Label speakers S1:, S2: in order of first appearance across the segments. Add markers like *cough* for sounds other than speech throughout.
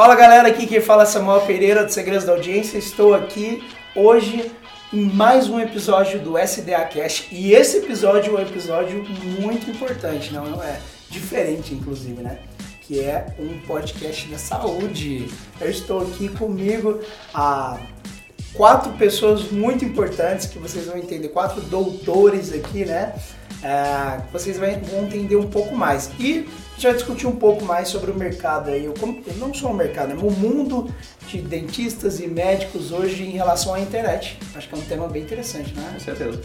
S1: Fala galera, aqui quem fala é Samuel Pereira do Segredos da Audiência. Estou aqui hoje em mais um episódio do SDA Cast e esse episódio é um episódio muito importante, não é? Diferente, inclusive, né? Que é um podcast da saúde. Eu estou aqui comigo a quatro pessoas muito importantes que vocês vão entender, quatro doutores aqui, né? É, vocês vão entender um pouco mais. E já discutir um pouco mais sobre o mercado aí, não só o mercado, né? o mundo de dentistas e médicos hoje em relação à internet. Acho que é um tema bem interessante, né?
S2: Com certeza.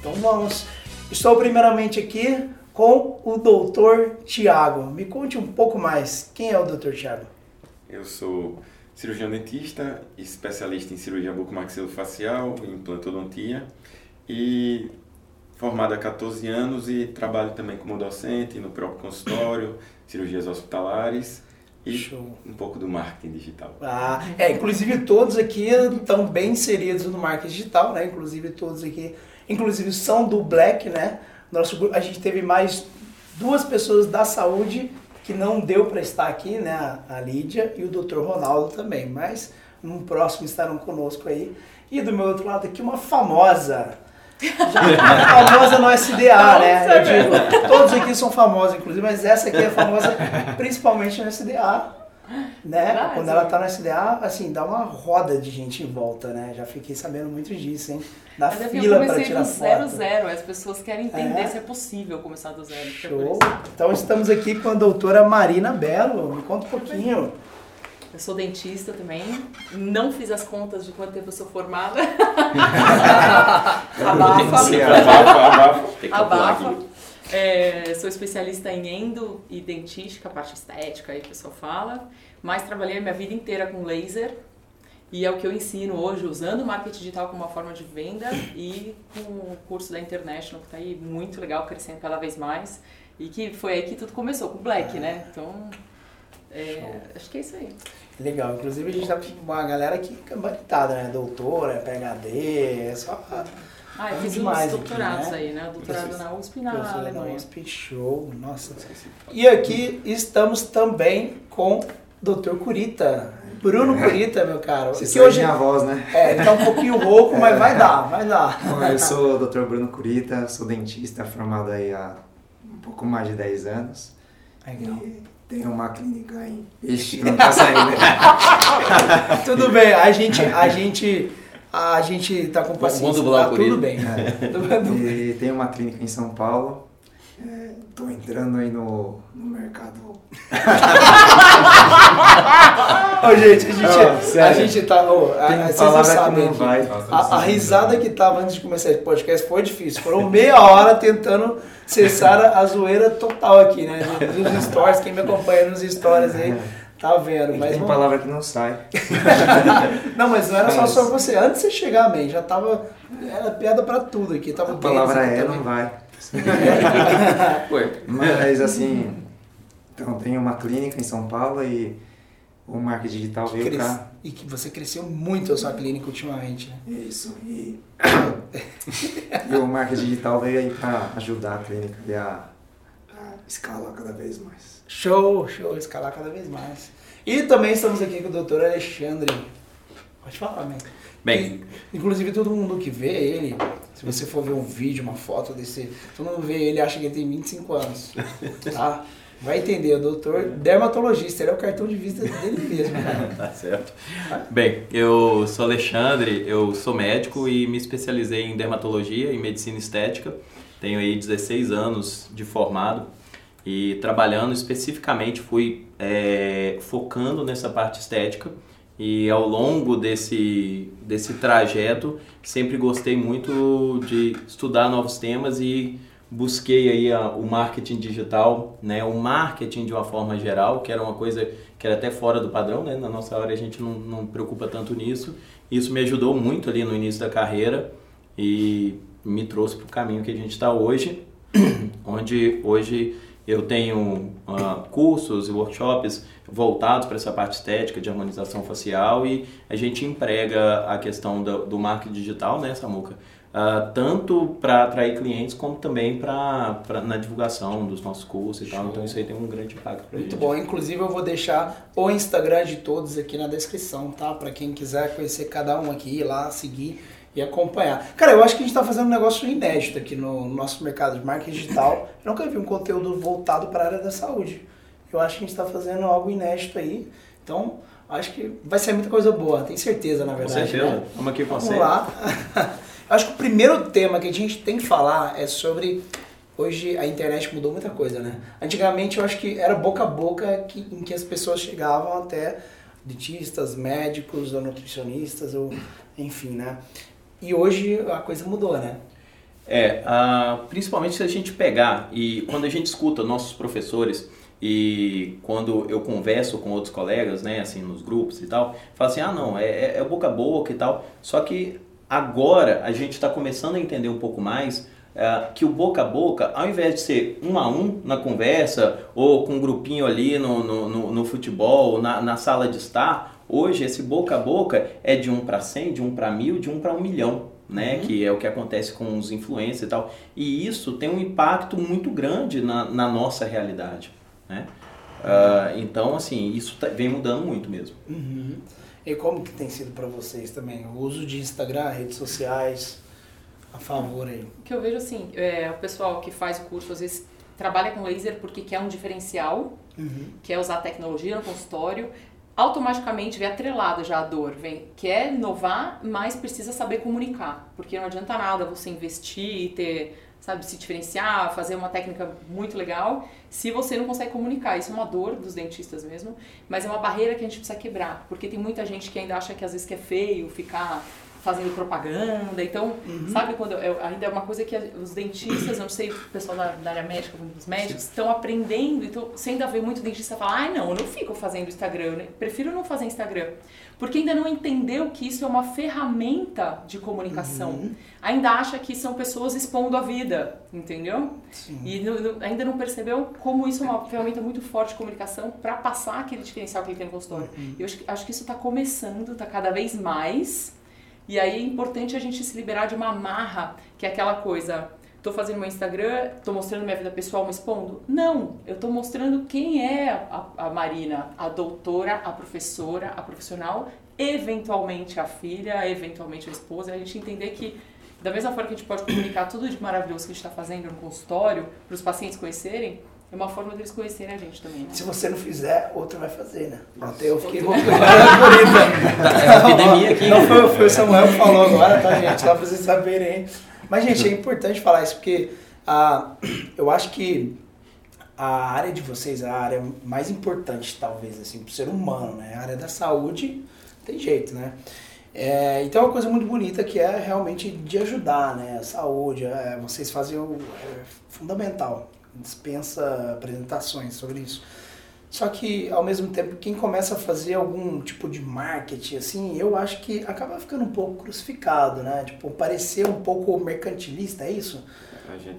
S1: Então vamos. Estou primeiramente aqui com o doutor Tiago. Me conte um pouco mais. Quem é o doutor Tiago?
S3: Eu sou cirurgião dentista, especialista em cirurgia bucomaxilofacial, implantodontia e formado há 14 anos e trabalho também como docente no próprio consultório, cirurgias hospitalares e Show. um pouco do marketing digital.
S1: Ah, é, inclusive todos aqui estão bem inseridos no marketing digital, né? Inclusive todos aqui, inclusive são do Black, né? Nosso a gente teve mais duas pessoas da saúde que não deu para estar aqui, né? A Lídia e o Dr. Ronaldo também, mas no próximo estarão conosco aí. E do meu outro lado aqui uma famosa já famosa no SDA, né? Eu digo, todos aqui são famosos, inclusive, mas essa aqui é famosa principalmente no SDA. Né? Quando ela tá no SDA, assim, dá uma roda de gente em volta, né? Já fiquei sabendo muito disso, hein? Da
S4: Mas
S1: fila
S4: para
S1: tirar
S4: do zero, zero. As pessoas querem entender é. se é possível começar do zero.
S1: Show. Então estamos aqui com a doutora Marina Belo. Me conta um pouquinho.
S4: Eu sou dentista também. Não fiz as contas de quanto tempo eu sou formada. *laughs*
S3: abafa.
S4: Abafa. É, sou especialista em endo e dentística, parte estética aí o pessoal fala. Mas trabalhei a minha vida inteira com laser. E é o que eu ensino hoje, usando o marketing digital como uma forma de venda e com o curso da International, que está aí muito legal, crescendo cada vez mais. E que foi aí que tudo começou, com o Black, né? Então, é, acho que é isso aí.
S1: Legal, inclusive a gente tá com uma galera aqui gabaritada, né? Doutora, PHD, é só.
S4: Ah, eu fiz uns doutorados aqui, né? aí, né? Doutorado na USP e na Alemanha.
S1: Na USP, show, nossa. E aqui estamos também com Dr. Curita. Bruno Curita, meu caro.
S2: Você que hoje minha voz, né?
S1: É, ele tá um pouquinho rouco, mas vai dar, vai dar.
S2: Bom, eu sou o Dr. Bruno Curita, sou dentista formado aí há um pouco mais de 10 anos.
S1: Legal.
S2: E tem uma clínica aí. Ixi, não tá saindo. *laughs*
S1: tudo bem, a gente, a gente, a gente tá com paciência, tá *laughs* tudo bem.
S2: É. E tem uma clínica em São Paulo. É, tô entrando aí no, no mercado.
S1: Ô, gente, a gente, a gente tá. Oh, a, vocês não sabem. Não vai. A, a risada que tava antes de começar esse podcast foi difícil. Foram meia hora tentando cessar a zoeira total aqui, né? Nos stories, quem me acompanha nos stories aí. Tá vendo, mas.
S2: Tem vamos... palavra que não sai. *laughs*
S1: não, mas não era só só você. Antes de você chegar, man, já tava. Era piada pra tudo aqui. Tava
S2: a palavra é, não vai. *laughs* mas assim. Então, tem uma clínica em São Paulo e o marketing digital veio Cres... cá.
S1: E que você cresceu muito a sua clínica ultimamente, né?
S2: Isso. E, *laughs* e o marketing digital veio aí para ajudar a clínica a, a escalar cada vez mais.
S1: Show, show, escalar cada vez mais. E também estamos aqui com o doutor Alexandre. Pode falar, né?
S3: Bem.
S1: E, inclusive todo mundo que vê ele, se você for ver um vídeo, uma foto desse, todo mundo vê ele acha que ele tem 25 anos. *laughs* Tá? Vai entender, o doutor dermatologista, ele é o cartão de vista dele mesmo. *laughs*
S3: tá certo. Bem, eu sou Alexandre, eu sou médico e me especializei em dermatologia e medicina estética. Tenho aí 16 anos de formado e trabalhando especificamente fui é, focando nessa parte estética e ao longo desse, desse trajeto sempre gostei muito de estudar novos temas e busquei aí a, o marketing digital, né, o marketing de uma forma geral, que era uma coisa que era até fora do padrão, né, na nossa área a gente não, não preocupa tanto nisso. Isso me ajudou muito ali no início da carreira e me trouxe para o caminho que a gente está hoje, *clears throat* onde hoje eu tenho uh, cursos e workshops voltados para essa parte estética de harmonização facial e a gente emprega a questão do, do marketing digital, né, Samuca? uh, tanto para atrair clientes como também para na divulgação dos nossos cursos e Show. tal. Então isso aí tem um grande impacto para
S1: Muito
S3: gente.
S1: bom. Inclusive eu vou deixar o Instagram de todos aqui na descrição, tá? Para quem quiser conhecer cada um aqui, ir lá, seguir e acompanhar. Cara, eu acho que a gente está fazendo um negócio inédito aqui no nosso mercado de marketing digital. Eu nunca vi um conteúdo voltado para a área da saúde. Eu acho que a gente está fazendo algo inédito aí. Então, acho que vai ser muita coisa boa, tenho certeza, na verdade.
S3: Com certeza.
S1: Né?
S3: Vamos aqui com
S1: Vamos
S3: você.
S1: lá. *laughs* acho que o primeiro tema que a gente tem que falar é sobre. Hoje a internet mudou muita coisa, né? Antigamente eu acho que era boca a boca que, em que as pessoas chegavam até dentistas, médicos ou nutricionistas, ou enfim, né? E hoje a coisa mudou, né?
S3: É, principalmente se a gente pegar e quando a gente escuta nossos professores e quando eu converso com outros colegas, né, assim, nos grupos e tal, fala assim, ah não, é, é, é boca a boca e tal. Só que agora a gente está começando a entender um pouco mais é, que o boca a boca, ao invés de ser um a um na conversa ou com um grupinho ali no, no, no, no futebol, na, na sala de estar, hoje esse boca a boca é de um para cem, de um para mil, de um para um milhão. Né, uhum. que é o que acontece com os influencers e tal. E isso tem um impacto muito grande na, na nossa realidade. Né? Uh, então, assim, isso tá, vem mudando muito mesmo.
S1: Uhum. E como que tem sido para vocês também? O uso de Instagram, redes sociais, a favor aí?
S4: O que eu vejo assim, é, o pessoal que faz o curso às vezes trabalha com laser porque quer um diferencial, uhum. quer usar tecnologia no consultório, automaticamente vem atrelada já a dor, vem quer inovar, mas precisa saber comunicar, porque não adianta nada você investir e ter sabe, se diferenciar, fazer uma técnica muito legal, se você não consegue comunicar. Isso é uma dor dos dentistas mesmo, mas é uma barreira que a gente precisa quebrar, porque tem muita gente que ainda acha que às vezes que é feio ficar fazendo propaganda. Então, uhum. sabe quando eu, ainda é uma coisa que os dentistas, eu não sei, o pessoal da, da área médica, os médicos, estão aprendendo. Então, você ainda vê muito dentista falar: ai, não, eu não fico fazendo Instagram, né? prefiro não fazer Instagram. Porque ainda não entendeu que isso é uma ferramenta de comunicação. Uhum. Ainda acha que são pessoas expondo a vida, entendeu? Sim. E no, no, ainda não percebeu como isso é uma ferramenta muito forte de comunicação para passar aquele diferencial que ele tem no consultório. Uhum. Eu acho, acho que isso está começando, está cada vez mais. E aí é importante a gente se liberar de uma amarra, que é aquela coisa, tô fazendo meu Instagram, tô mostrando minha vida pessoal, me expondo? Não, eu tô mostrando quem é a, a Marina, a doutora, a professora, a profissional, eventualmente a filha, eventualmente a esposa, a gente entender que da mesma forma que a gente pode comunicar tudo de maravilhoso que a gente está fazendo no consultório, para os pacientes conhecerem, é uma forma deles conhecerem a gente também, né?
S1: Se você não fizer, outro vai fazer, né? Até eu fiquei
S3: bonita. *laughs* É epidemia aqui.
S1: Não foi, foi o Samuel que falou agora, tá, gente? Só pra vocês saberem. Mas, gente, é importante falar isso, porque ah, eu acho que a área de vocês é a área mais importante, talvez, assim, pro ser humano, né? A área da saúde, tem jeito, né? É, então é uma coisa muito bonita que é realmente de ajudar, né? A saúde, é, vocês fazem o é fundamental dispensa apresentações sobre isso. Só que, ao mesmo tempo, quem começa a fazer algum tipo de marketing, assim, eu acho que acaba ficando um pouco crucificado, né? Tipo, parecer um pouco mercantilista, é isso?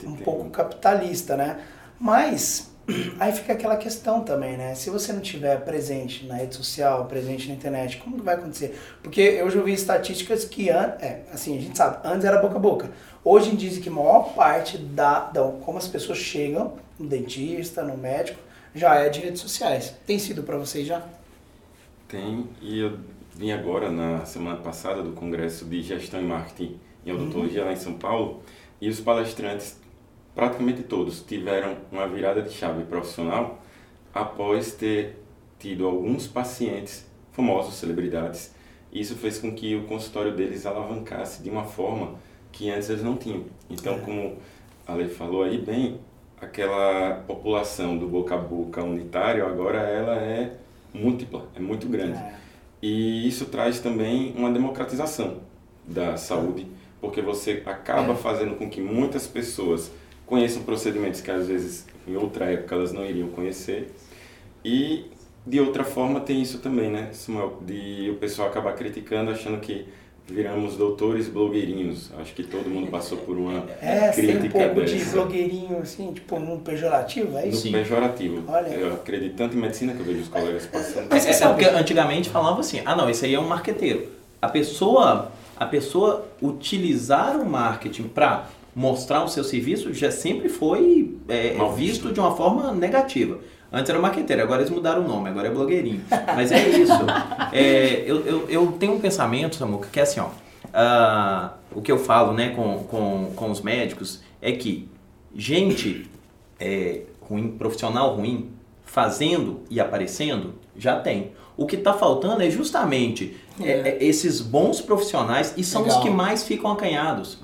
S1: um pouco capitalista, né? Mas, aí fica aquela questão também, né? Se você não tiver presente na rede social, presente na internet, como que vai acontecer? Porque eu já ouvi estatísticas que, é, assim, a gente sabe, antes era boca a boca. Hoje dizem que a maior parte da, da como as pessoas chegam no dentista, no médico, já é de redes sociais. Tem sido para vocês já?
S5: Tem, e eu vim agora na semana passada do Congresso de Gestão e Marketing em Odontologia uhum. lá em São Paulo, e os palestrantes, praticamente todos, tiveram uma virada de chave profissional após ter tido alguns pacientes famosos, celebridades. Isso fez com que o consultório deles alavancasse de uma forma que antes eles não tinham. Então, é. como a Lei falou aí bem, aquela população do boca a boca unitário agora ela é múltipla, é muito grande. É. E isso traz também uma democratização da saúde, porque você acaba é. fazendo com que muitas pessoas conheçam procedimentos que às vezes em outra época elas não iriam conhecer. E de outra forma tem isso também, né, Samuel, de o pessoal acabar criticando achando que viramos doutores blogueirinhos. Acho que todo mundo passou por uma
S1: é,
S5: crítica
S1: tem um pouco
S5: dessa.
S1: de blogueirinho, assim, tipo, num pejorativo, é isso?
S5: No pejorativo. Olha. Eu acredito tanto em medicina que eu vejo os colegas passando.
S3: Mas é, é porque antigamente falava assim, ah não, esse aí é um marqueteiro. A pessoa a pessoa utilizar o marketing para mostrar o seu serviço já sempre foi é, visto de uma forma negativa. Antes era marqueteiro, agora eles mudaram o nome, agora é blogueirinho. Mas é isso. É, eu, eu, eu tenho um pensamento, Samuca, que é assim, ó. ah, o que eu falo né, com, com, com os médicos é que gente é, ruim, profissional ruim, fazendo e aparecendo, já tem. O que está faltando é justamente é, é, esses bons profissionais e são
S1: Legal.
S3: os que mais ficam acanhados.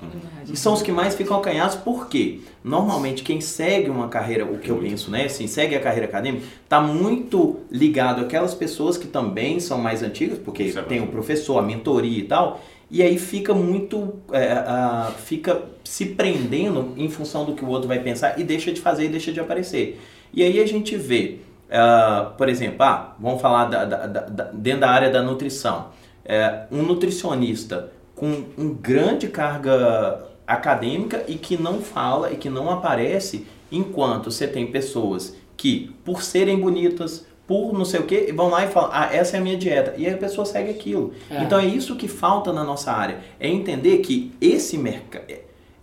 S3: E são os que mais ficam acanhados porque normalmente quem segue uma carreira, o que eu penso, né, assim, segue a carreira acadêmica, está muito ligado àquelas pessoas que também são mais antigas, porque
S5: Isso é
S3: tem o
S5: bastante.
S3: professor, a mentoria e tal, e aí fica muito, é, ah, fica se prendendo em função do que o outro vai pensar e deixa de fazer e deixa de aparecer. E aí a gente vê, ah, por exemplo, ah, vamos falar da- da- da- dentro da área da nutrição, É, um nutricionista com um grande carga acadêmica e que não fala e que não aparece, enquanto você tem pessoas que, por serem bonitas, por não sei o que, vão lá e falam, ah, essa é a minha dieta. E a pessoa segue aquilo.
S1: É.
S3: Então é isso que falta na nossa área. É entender que esse mercado,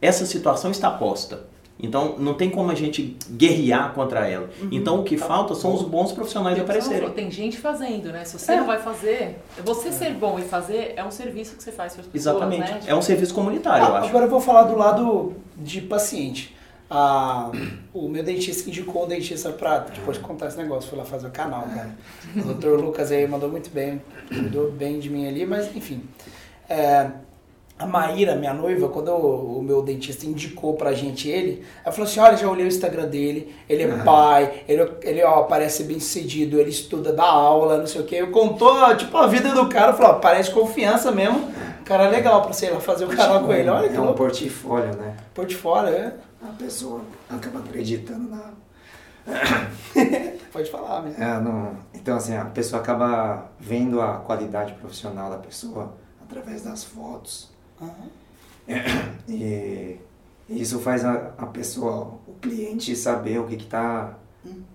S3: essa situação está posta. Então não tem como a gente guerrear contra ela. Então o que falta são os bons profissionais
S4: o que você
S3: aparecerem.
S4: Tem gente fazendo, né? Se você
S1: É.
S4: não vai fazer, você ser bom e fazer é um serviço que você faz para as pessoas,
S3: Exatamente.
S4: né?
S3: É um serviço comunitário, eu
S1: Ah,
S3: acho.
S1: agora eu vou falar do lado de paciente. Ah, o meu dentista indicou um dentista pra depois de contar esse negócio, fui lá fazer o canal, cara. O Dr. Lucas aí mandou muito bem, cuidou bem de mim ali, mas enfim. É, a Maíra, minha noiva, quando o, o meu dentista indicou pra gente ele, ela falou assim, olha, já olhei o Instagram dele, ele é pai, ele, ele ó, parece bem sucedido, ele estuda, dá aula, não sei o que. Eu contou, tipo, a vida do cara, falou, ó, parece confiança mesmo, o cara é legal pra ir lá fazer o canal com ele. Olha que
S2: é um
S1: louco.
S2: portfólio, né?
S1: Portfólio, é?
S2: A pessoa acaba acreditando na. *laughs*
S1: Pode falar, né?
S2: É, não- Então, assim, a pessoa acaba vendo a qualidade profissional da pessoa através das fotos.
S1: Aham.
S2: E isso faz a, a pessoa, o cliente, saber o que está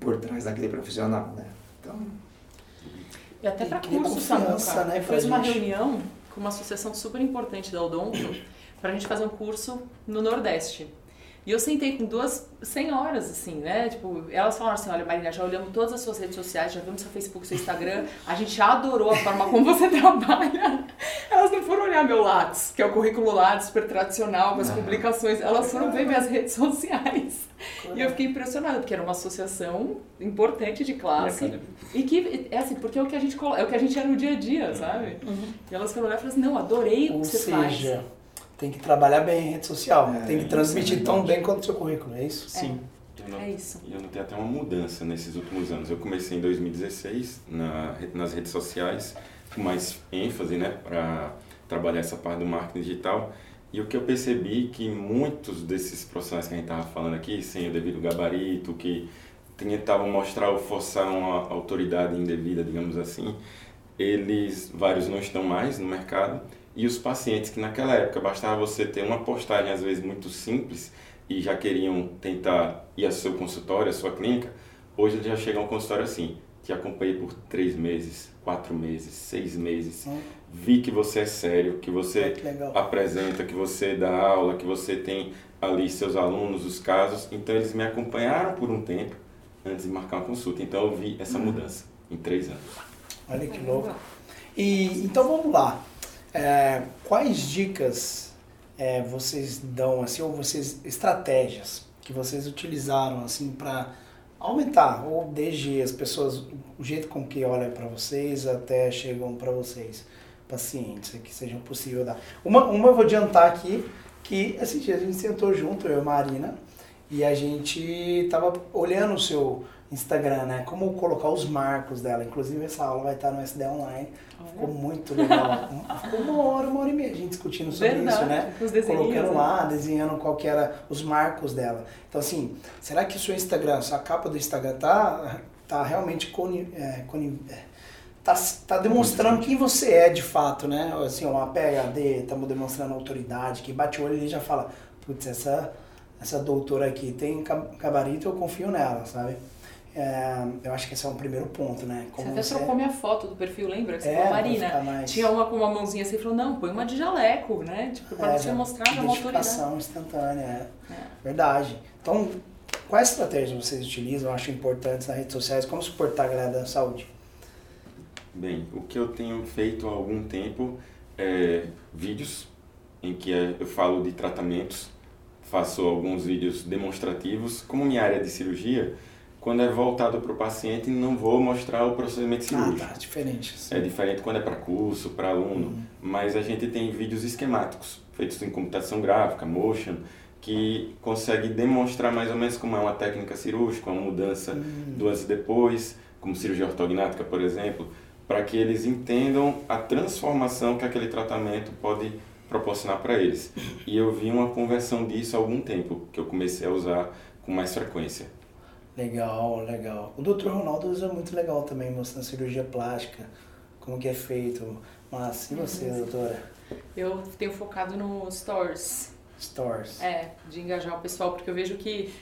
S2: por trás daquele profissional, né? Então,
S4: E até para curso, Samuca.
S1: né,
S4: fiz uma
S1: gente.
S4: reunião com uma associação super importante da Odonto para a gente fazer um curso no Nordeste. E eu sentei com duas senhoras, assim, né? Tipo, elas falaram assim, olha, Marina, já olhamos todas as suas redes sociais, já vimos seu Facebook, seu Instagram, a gente adorou a forma como você *laughs* trabalha. Elas não foram olhar meu Lattes, que é o currículo Lattes super tradicional, com as publicações, elas foram ver minhas redes sociais. E eu fiquei impressionada, porque era uma associação importante de classe. E que, é assim, porque é o que a gente, é o que a gente é no dia a dia, sabe? E elas foram olhar e falaram assim, não, adorei o
S1: Ou
S4: que você
S1: seja,
S4: faz.
S1: Tem que trabalhar bem em rede social.
S2: É,
S1: tem que transmitir
S2: é
S1: tão bem quanto o seu currículo, é isso?
S3: Sim.
S5: Eu não-
S4: É isso.
S5: E eu notei até uma mudança nesses últimos anos. Eu comecei em 2016 na, nas redes sociais, com mais ênfase, né, para trabalhar essa parte do marketing digital. E o que eu percebi que muitos desses profissionais que a gente estava falando aqui, sem o devido gabarito, que tentavam mostrar ou forçar uma autoridade indevida, digamos assim, eles, vários não estão mais no mercado. E os pacientes que naquela época bastava você ter uma postagem, às vezes muito simples, e já queriam tentar ir ao seu consultório, à sua clínica, hoje eles já chegam ao consultório assim, te acompanhei por três meses, quatro meses, seis meses,
S1: Hum.
S5: vi que você é sério, que você
S1: Que legal.
S5: apresenta, que você dá aula, que você tem ali seus alunos, os casos. Então eles me acompanharam por um tempo antes de marcar uma consulta. Então eu vi essa mudança em três anos.
S1: Olha que louco. E então vamos lá. É, quais dicas é, vocês dão assim ou vocês estratégias que vocês utilizaram assim para aumentar ou desde as pessoas o jeito com que olham para vocês até chegam para vocês pacientes que sejam possível dar. Uma, uma eu vou adiantar aqui que esses dias a gente sentou junto eu e a Marina e a gente tava olhando o seu Instagram, né? Como colocar os marcos dela. Inclusive essa aula vai estar no SD Online. Ficou muito legal. Ficou uma hora, uma hora e meia a gente discutindo sobre
S4: Verdade,
S1: isso, né?
S4: os desenhinhos,
S1: Colocando
S4: né?
S1: lá, desenhando qual que era os marcos dela. Então assim, será que o seu Instagram, sua capa do Instagram tá, tá realmente coni, é, coni- é, tá, tá demonstrando quem você é de fato, né? Assim, uma PHD, estamos demonstrando autoridade, que bate o olho e já fala, putz, essa, essa doutora aqui tem gabarito, eu confio nela, sabe? É, eu acho que esse é um primeiro ponto, né?
S4: Como você até você... trocou minha foto do perfil, lembra? Que você
S1: é,
S4: falou, Marina, mais... tinha uma com uma mãozinha assim, falou, não, põe uma de jaleco, né? Tipo, pra é, você mostrar uma autoridade.
S1: instantânea, é. é. Verdade. Então, quais estratégias vocês utilizam, eu acho importantes nas redes sociais? Como suportar a galera da saúde?
S5: Bem, o que eu tenho feito há algum tempo é vídeos em que eu falo de tratamentos, faço alguns vídeos demonstrativos. Como minha área é de cirurgia, quando é voltado para o paciente, não vou mostrar o procedimento cirúrgico.
S1: Ah, tá, diferente.
S5: Sim. É diferente quando é para curso, para aluno, uhum. mas a gente tem vídeos esquemáticos, feitos em computação gráfica, motion, que consegue demonstrar mais ou menos como é uma técnica cirúrgica, uma mudança uhum. do antes e depois, como cirurgia ortognática, por exemplo, para que eles entendam a transformação que aquele tratamento pode proporcionar para eles. E eu vi uma conversão disso há algum tempo, que eu comecei a usar com mais frequência.
S1: Legal, legal. O Dr. Ronaldo usa muito legal também, mostrando cirurgia plástica, como que é feito. Mas e você, uhum. doutora?
S4: Eu tenho focado no stores.
S1: Stores.
S4: É, de engajar o pessoal, porque eu vejo que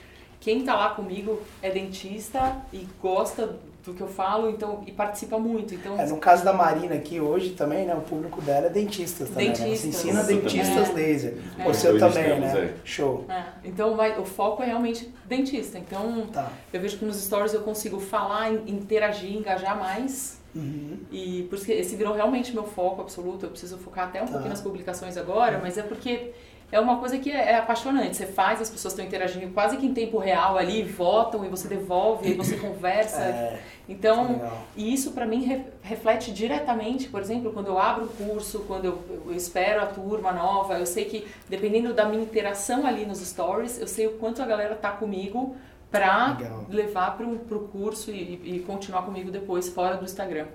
S4: quem está lá comigo é dentista e gosta do que eu falo, então e participa muito. Então
S1: é, no caso da Marina aqui hoje também, né, o público dela é dentistas também. Dentistas. Né? Você ensina dentistas é. laser. É. Você é. também, né? É. Show.
S4: É. Então vai, o foco é realmente dentista. Então tá. eu vejo que nos stories eu consigo falar, interagir, engajar mais. Uhum. E por isso que esse virou realmente meu foco absoluto. Eu preciso focar até um tá. pouquinho nas publicações agora, uhum. mas é porque é uma coisa que é, é apaixonante. Você faz, as pessoas estão interagindo quase que em tempo real ali, votam e você devolve, e você *laughs* conversa. É, então, e isso para mim re, reflete diretamente, por exemplo, quando eu abro o curso, quando eu, eu, espero a turma nova, eu sei que dependendo da minha interação ali nos stories, eu sei o quanto a galera tá comigo para levar para o curso e, e continuar comigo depois fora do Instagram.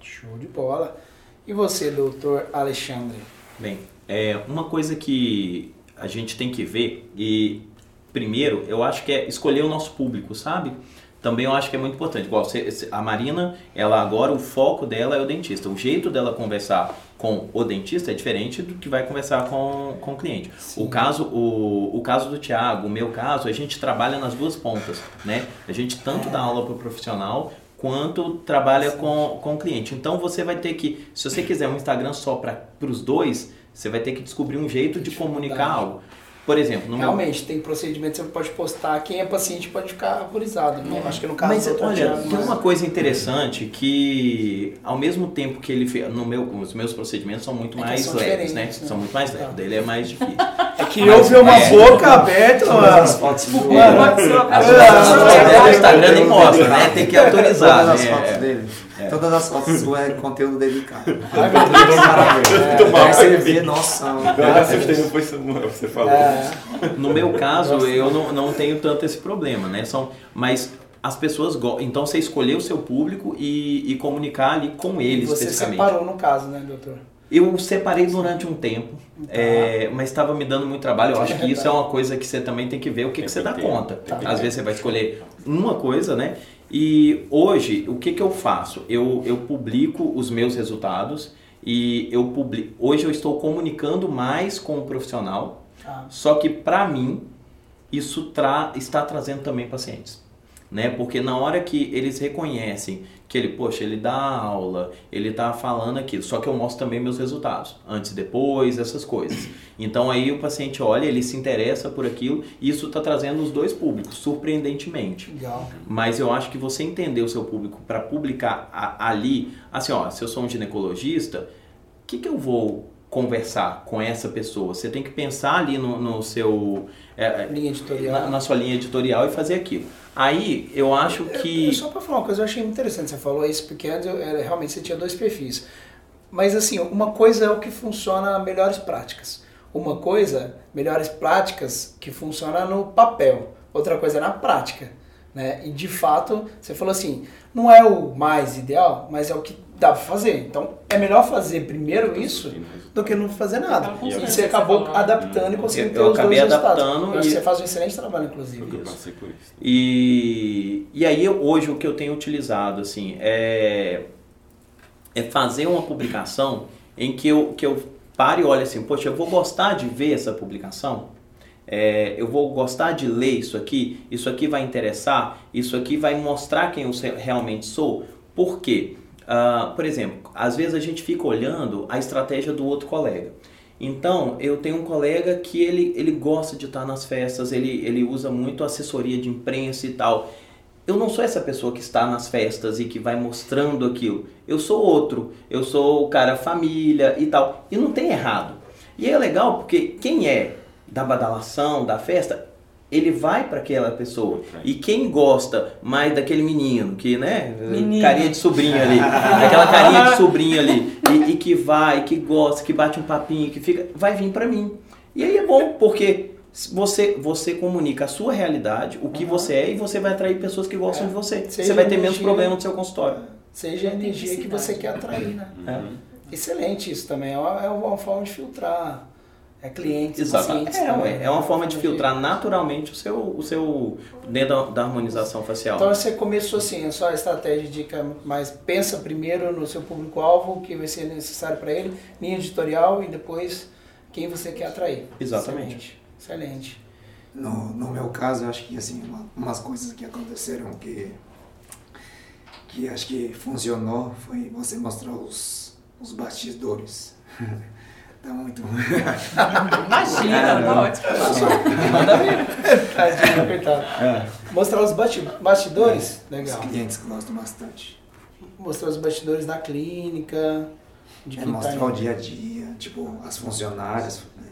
S1: Show de bola. E você, doutor Alexandre?
S3: Bem, é uma coisa que a gente tem que ver e primeiro eu acho que é escolher o nosso público, sabe? Também eu acho que é muito importante. Igual a Marina, ela agora o foco dela é o dentista. O jeito dela conversar com o dentista é diferente do que vai conversar com, com o cliente. O caso, o, o caso do Tiago, o meu caso, a gente trabalha nas duas pontas, né? A gente tanto dá aula para o profissional quanto trabalha com, com o cliente. Então você vai ter que, se você quiser um Instagram só para os dois, você vai ter que descobrir um jeito de comunicar algo. Por exemplo, no
S1: Realmente, meu... tem procedimento que você pode postar, quem é paciente pode ficar horrorizado. Né? Acho que no caso
S3: Mas olha, tem uma coisa interessante que ao mesmo tempo que ele fez, no meu, os meus procedimentos são muito é mais leves, né? né? São muito mais leves, tá. dele é mais difícil. *laughs*
S1: É que eu vi uma é, boca aberta, mano. As fotos do
S3: Instagram nem mostra, né? Tem que autorizar. As né? fotos dele.
S2: É. Todas as fotos *laughs* suas é conteúdo dedicado. Ai, meu Deus, parabéns. É, mal. Você vê, nossa.
S5: Eu assustei depois você falou. É.
S3: No meu caso, eu não, não tenho tanto esse problema, né? São, mas as pessoas gostam. Então você escolher o seu público e, e comunicar ali com eles
S1: você
S3: especificamente.
S1: Você separou no caso, né, doutor?
S3: Eu separei durante um tempo, tá. é, mas estava me dando muito trabalho. Eu *laughs* acho que isso é uma coisa que você também tem que ver o que, que você dá conta. Tá. Às vezes você vai escolher uma coisa, né? E hoje, o que, que eu faço? Eu, eu publico os meus resultados e eu publico. Hoje eu estou comunicando mais com o profissional, ah. só que para mim isso tra está trazendo também pacientes né? Porque na hora que eles reconhecem que ele, poxa, ele dá aula, ele tá falando aquilo, só que eu mostro também meus resultados, antes e depois, essas coisas. Então aí o paciente olha, ele se interessa por aquilo, e isso está trazendo os dois públicos, surpreendentemente.
S1: Legal.
S3: Mas eu acho que você entender o seu público para publicar a, ali, assim, ó, se eu sou um ginecologista, o que, que eu vou conversar com essa pessoa? Você tem que pensar ali no, no seu...
S1: É, linha editorial.
S3: Na, na sua linha editorial e fazer aquilo. Aí eu acho que.
S1: só para falar uma coisa, eu achei interessante. Você falou isso porque antes eu, realmente você tinha dois perfis. Mas assim, uma coisa é o que funciona melhores práticas. Uma coisa, melhores práticas que funciona no papel. Outra coisa é na prática. Né? E de fato, você falou assim, não é o mais ideal, mas é o que dá para fazer. Então, é melhor fazer primeiro isso do que não fazer nada. E você acabou adaptando e conseguindo ter
S3: eu
S1: os
S3: acabei
S1: dois
S3: adaptando
S1: resultados. E... Você faz um excelente trabalho, inclusive.
S5: Eu passei por isso.
S3: E, e aí, hoje, o que eu tenho utilizado, assim, é, é fazer uma publicação em que eu, que eu pare e olhe assim, poxa, eu vou gostar de ver essa publicação? É, eu vou gostar de ler isso aqui? Isso aqui vai interessar? Isso aqui vai mostrar quem eu realmente sou? Por quê? Uh, por exemplo, às vezes a gente fica olhando a estratégia do outro colega. Então, eu tenho um colega que ele, ele gosta de estar nas festas, ele, ele usa muito assessoria de imprensa e tal. Eu não sou essa pessoa que está nas festas e que vai mostrando aquilo. Eu sou outro. Eu sou o cara família e tal. E não tem errado. E é legal porque quem é da badalação, da festa, ele vai para aquela pessoa. E quem gosta mais daquele menino, que, né? Menino. Carinha de sobrinho ali. aquela carinha de sobrinho ali. E, e, que vai, que gosta, que bate um papinho, que fica. Vai vir para mim. E aí é bom, porque você, você comunica a sua realidade, o que uhum. você é, e você vai atrair pessoas que gostam é. de você. Seja você vai ter menos problema no seu consultório.
S1: Seja a energia que você quer atrair, né? Uhum. Excelente isso também. É uma, é uma forma de filtrar é clientes,
S3: Exatamente. É, é uma forma de filtrar naturalmente o seu, o seu dentro da, da, harmonização facial.
S1: Então você começou assim, a sua estratégia de mas pensa primeiro no seu público-alvo, o que vai ser necessário para ele, linha editorial e depois quem você quer atrair.
S3: Exatamente.
S1: Excelente. Excelente.
S2: No, no meu caso, eu acho que assim, uma, umas coisas que aconteceram que que acho que funcionou foi você mostrar os, os bastidores. *laughs* Tá muito ruim.
S4: Imagina, é, tá ótimo. Manda ver.
S1: Coitado. É. Mostrar os bastidores? É.
S2: Legal. Os clientes gostam bastante.
S1: Mostrar os bastidores da clínica.
S2: De é, mostrar tá o dia a dia, tipo, as funcionárias. Né?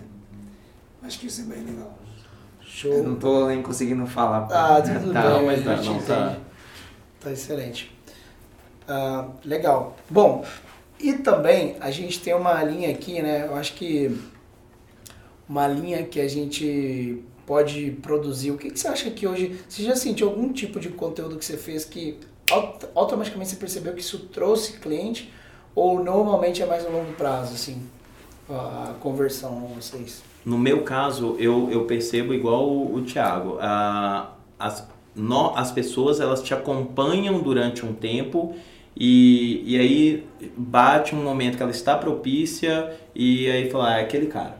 S2: Acho que isso é bem legal. Show. Eu não tô nem conseguindo falar.
S1: Ah, tudo tá, bem, mas tá, não tá. Tá excelente. Uh, legal. Bom, e também a gente tem uma linha aqui, né? Eu acho que uma linha que a gente pode produzir. O que, que você acha que hoje. Você já sentiu algum tipo de conteúdo que você fez que automaticamente você percebeu que isso trouxe cliente? Ou normalmente é mais a longo prazo, assim, a conversão com vocês?
S3: No meu caso, eu, eu percebo igual o, o Thiago. Uh, as, no, as pessoas elas te acompanham durante um tempo e, e aí bate um momento que ela está propícia e aí fala, ah, é aquele cara.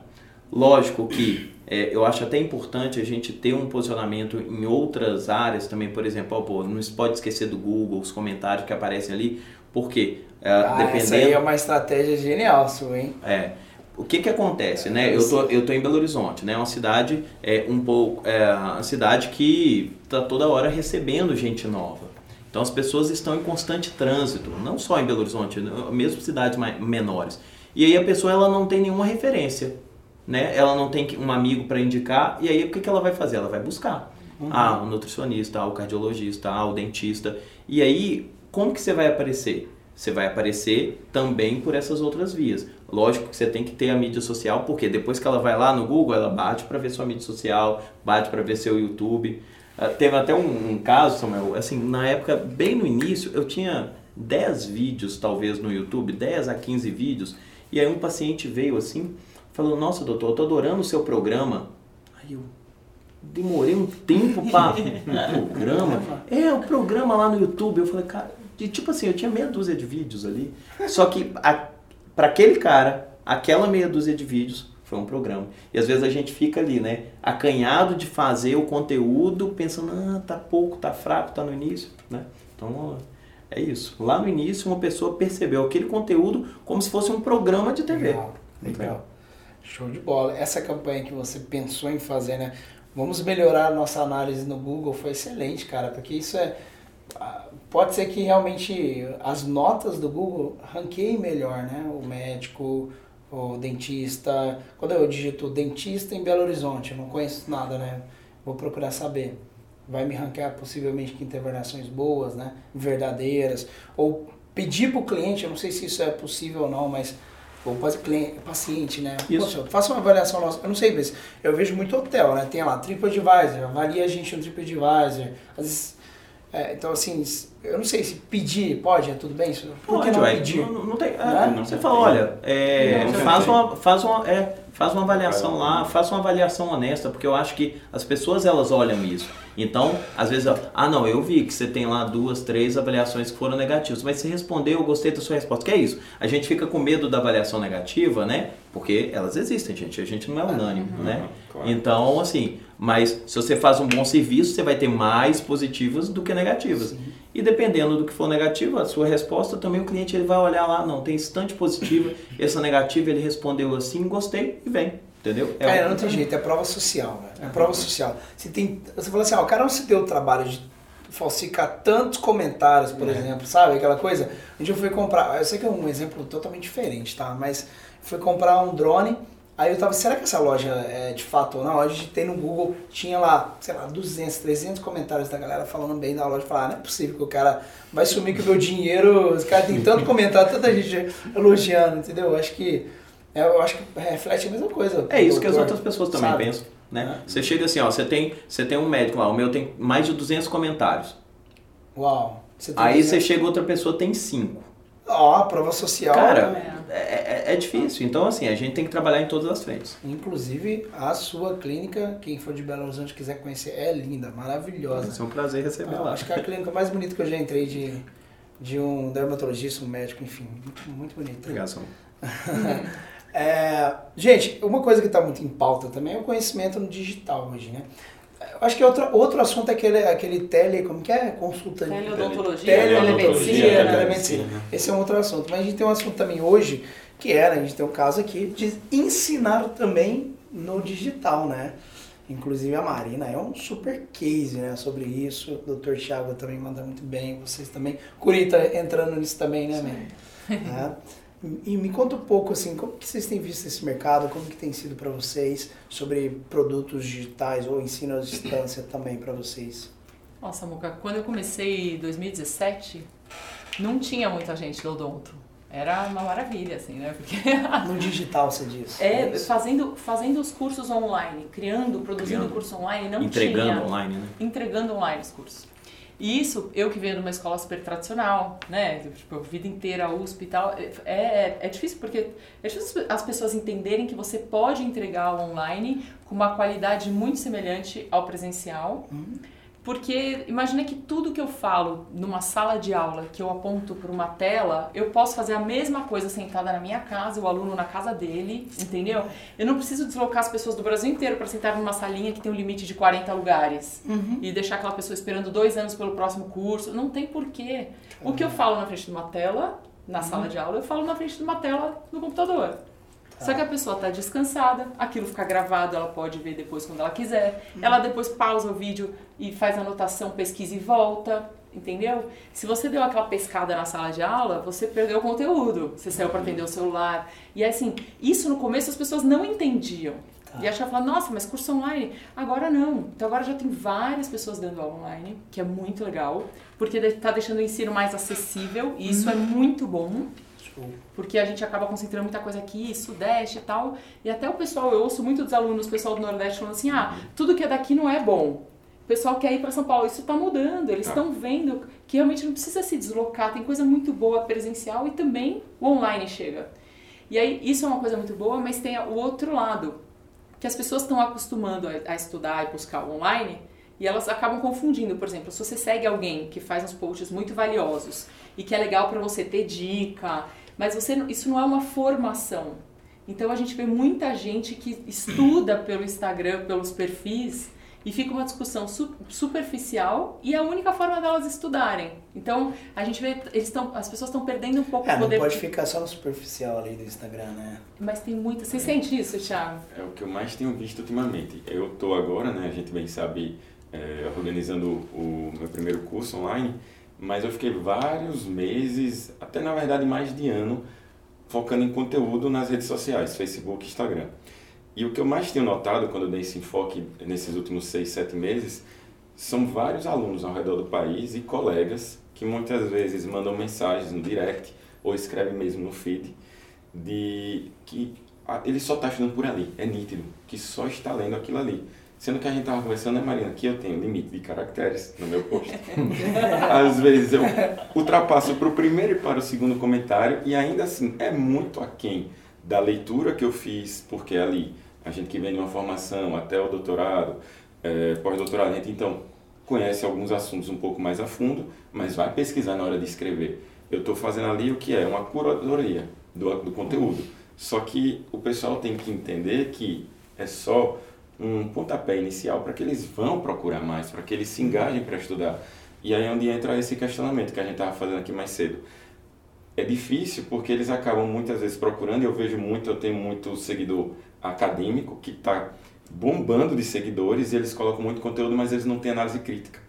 S3: Lógico que é, eu acho até importante a gente ter um posicionamento em outras áreas também, por exemplo, ó, pô, não se pode esquecer do Google, os comentários que aparecem ali, porque
S1: é, ah, dependendo... Essa aí é uma estratégia genial sua, hein?
S3: É. O que que acontece, né? Eu tô, eu tô em Belo Horizonte, né? Uma cidade é um pouco, é uma cidade que tá toda hora recebendo gente nova. Então as pessoas estão em constante trânsito, não só em Belo Horizonte, né, mesmo cidades menores. E aí a pessoa ela não tem nenhuma referência, né? Ela não tem um amigo para indicar e aí o que, que ela vai fazer? Ela vai buscar. Uhum. Ah, o nutricionista, ah, o cardiologista, ah, o dentista. E aí, como que você vai aparecer? Você vai aparecer também por essas outras vias. Lógico que você tem que ter a mídia social, porque depois que ela vai lá no Google, ela bate para ver sua mídia social, bate para ver seu YouTube. Uh, teve até um, um, caso, Samuel, assim, na época, bem no início, eu tinha 10 vídeos, talvez, no YouTube, 10 a 15 vídeos, e aí um paciente veio assim, falou, nossa, doutor, eu tô adorando o seu programa. Aí eu demorei um tempo para o *laughs* programa. É, o programa lá no YouTube. Eu falei, cara, de, tipo assim, eu tinha meia dúzia de vídeos ali. Só que para aquele cara, aquela meia dúzia de vídeos foi um programa. E às vezes a gente fica ali, né, acanhado de fazer o conteúdo, pensando, ah, tá pouco, tá fraco, tá no início, né? Então, é isso. Lá no início, uma pessoa percebeu aquele conteúdo como se fosse um programa de TV.
S1: Legal, legal. Show de bola. Essa campanha que você pensou em fazer, né? Vamos melhorar a nossa análise no Google, foi excelente, cara, porque isso é. Ah, pode ser que realmente as notas do Google ranqueiem melhor, né? O médico, o dentista. Quando eu digito dentista em Belo Horizonte, eu não conheço nada, né? Vou procurar saber. Vai me ranquear possivelmente que intervenções boas, né? Verdadeiras. Ou pedir para o cliente, eu não sei se isso é possível ou não, mas ou cliente, paciente, né? Isso. Poxa, faça uma avaliação nossa. Eu não sei, mas eu vejo muito hotel, né? Tem lá TripAdvisor, avalia a gente no TripAdvisor. Às vezes é, então, assim, eu não sei se pedir, pode, é tudo bem? Isso?
S3: Por pode, que não pedir? Não, não tem, é, não? Você fala, olha, é, faz, uma, faz, uma, é, faz uma avaliação lá, faça uma avaliação honesta, porque eu acho que as pessoas elas olham isso. Então, às vezes, ah não, eu vi que você tem lá duas, três avaliações que foram negativas, mas você respondeu, eu gostei da sua resposta. Que é isso? A gente fica com medo da avaliação negativa, né? Porque elas existem, gente. A gente não é unânime, né?
S5: Uhum, claro.
S3: Então, assim, mas se você faz um bom serviço, você vai ter mais positivas do que negativas. E dependendo do que for negativo, a sua resposta também o cliente ele vai olhar lá, não, tem instante positiva, essa negativa ele respondeu assim, gostei e vem. Entendeu? É
S1: Cara, não tem jeito, é prova social, velho. É prova social. Você, tem, você fala assim, ó, o cara não se deu o trabalho de falsificar tantos comentários, por exemplo, sabe? Aquela coisa. Um dia eu fui comprar, eu sei que é um exemplo totalmente diferente, tá? Mas fui comprar um drone, aí eu tava, será que essa loja é de fato ou não? Aí eu digitei no Google, tinha lá, sei lá, 200, 300 comentários da galera falando bem da loja. Falar, ah, não é possível que o cara vai sumir com o meu dinheiro, os caras têm tanto comentário, tanta gente elogiando, entendeu? Eu acho que, eu acho que reflete a mesma coisa.
S3: É isso que as
S1: doutor,
S3: outras pessoas também
S1: sabe?
S3: pensam. Né?
S1: É.
S3: Você chega assim, ó, você tem, você tem um médico lá, o meu tem mais de 200 comentários.
S1: Uau. Você tem
S3: Aí
S1: que-
S3: você chega outra pessoa tem 5.
S1: Ó, prova social.
S3: Cara,
S1: né?
S3: é, é- é difícil. Então, assim, a gente tem que trabalhar em todas as frentes.
S1: Inclusive, a sua clínica, quem for de Belo Horizonte quiser conhecer, é linda, maravilhosa.
S3: Vai ser um prazer receber
S1: Ah,
S3: lá.
S1: acho que é a clínica mais bonita que eu já entrei de, de um dermatologista, um médico, enfim. Muito, muito bonita.
S3: Obrigado, Samuel. *laughs*
S1: É, gente, uma coisa que está muito em pauta também é o conhecimento no digital hoje, né? Eu acho que outro, outro assunto é aquele, aquele tele, como que é? Consulta
S4: Teleodontologia,
S1: Telemedicina,
S4: telemedicina.
S1: telemedicina. Esse é um outro assunto. Mas a gente tem um assunto também hoje, que era, a gente tem um caso aqui, de ensinar também no digital, né? Inclusive a Marina é um super case né, sobre isso. O Dr. Thiago também manda muito bem, vocês também. Curita entrando nisso também, né, Mary? *laughs* É. E me conta um pouco assim, como que vocês têm visto esse mercado, como que tem sido para vocês sobre produtos digitais ou ensino à distância também para vocês?
S4: Nossa, Muca, quando eu comecei em 2017, não tinha muita gente do odonto. Era uma maravilha, assim, né? Porque *laughs*
S1: No digital, você diz?
S4: é,
S1: isso?
S4: fazendo, fazendo os cursos online, criando, produzindo
S3: Criando.
S4: curso online, não
S3: Entregando
S4: tinha.
S3: online, né?
S4: entregando online os cursos. E isso, eu que venho de uma escola super tradicional, né? Tipo, vida inteira, USP e tal, é, é, é difícil porque é difícil as pessoas entenderem que você pode entregar o online com uma qualidade muito semelhante ao presencial. Porque imagina que tudo que eu falo numa sala de aula, que eu aponto para uma tela, eu posso fazer a mesma coisa sentada na minha casa, o aluno na casa dele, entendeu? Eu não preciso deslocar as pessoas do Brasil inteiro para sentar numa salinha que tem um limite de 40 lugares e deixar aquela pessoa esperando dois anos pelo próximo curso. Não tem porquê. O que eu falo na frente de uma tela, na sala de aula, eu falo na frente de uma tela no computador. Só que a pessoa está descansada, aquilo fica gravado, ela pode ver depois quando ela quiser. Ela depois pausa o vídeo e faz anotação, pesquisa e volta, entendeu? Se você deu aquela pescada na sala de aula, você perdeu o conteúdo. Você saiu para atender o celular. E assim, isso no começo as pessoas não entendiam. E achavam, nossa, mas curso online? Agora não. Então agora já tem várias pessoas dando aula online, que é muito legal, porque está deixando o ensino mais acessível, e isso é muito bom
S1: Show.
S4: porque a gente acaba concentrando muita coisa aqui, Sudeste e tal. E até o pessoal, eu ouço muito dos alunos, o pessoal do Nordeste falando assim: ah, tudo que é daqui não é bom. O pessoal quer ir para São Paulo, isso está mudando, eles
S5: Ah.
S4: estão vendo que realmente não precisa se deslocar, tem coisa muito boa presencial e também o online chega. E aí, isso é uma coisa muito boa, mas tem o outro lado, que as pessoas estão acostumando a, a estudar e buscar online e elas acabam confundindo. Por exemplo, se você segue alguém que faz uns posts muito valiosos e que é legal para você ter dica, mas você não- isso não é uma formação. Então a gente vê muita gente que estuda pelo Instagram, pelos perfis e fica uma discussão su- superficial e é a única forma delas estudarem. Então a gente vê eles estão as pessoas estão perdendo um pouco
S1: É,
S4: o
S1: não
S4: poder.
S1: pode ficar só no superficial ali do Instagram, né?
S4: Mas tem muita. Você sente isso, Thiago?
S5: É o que eu mais tenho visto ultimamente. Eu estou agora, né, a gente bem sabe, é, organizando o meu primeiro curso online, mas eu fiquei vários meses, até na verdade mais de ano, focando em conteúdo nas redes sociais, Facebook Instagram. E o que eu mais tenho notado quando eu dei esse enfoque nesses últimos seis, sete meses, são vários alunos ao redor do país e colegas que muitas vezes mandam mensagens no direct ou escrevem mesmo no feed de que ah, ele só está estudando por ali, é nítido, que só está lendo aquilo ali. Sendo que a gente estava conversando, né, Marina, que eu tenho limite de caracteres no meu post. *laughs* Às vezes eu ultrapasso para o primeiro e para o segundo comentário e ainda assim é muito aquém da leitura que eu fiz, porque ali a gente que vem de uma formação até o doutorado, é, pós-doutorado, a gente então conhece alguns assuntos um pouco mais a fundo, mas vai pesquisar na hora de escrever. Eu estou fazendo ali o que é uma curadoria do, do conteúdo. Só que o pessoal tem que entender que é só um pontapé inicial para que eles vão procurar mais, para que eles se engajem para estudar. E aí é onde entra esse questionamento que a gente estava fazendo aqui mais cedo. É difícil porque eles acabam muitas vezes procurando, e eu vejo muito, eu tenho muito seguidor acadêmico que está bombando de seguidores e eles colocam muito conteúdo, mas eles não têm análise crítica.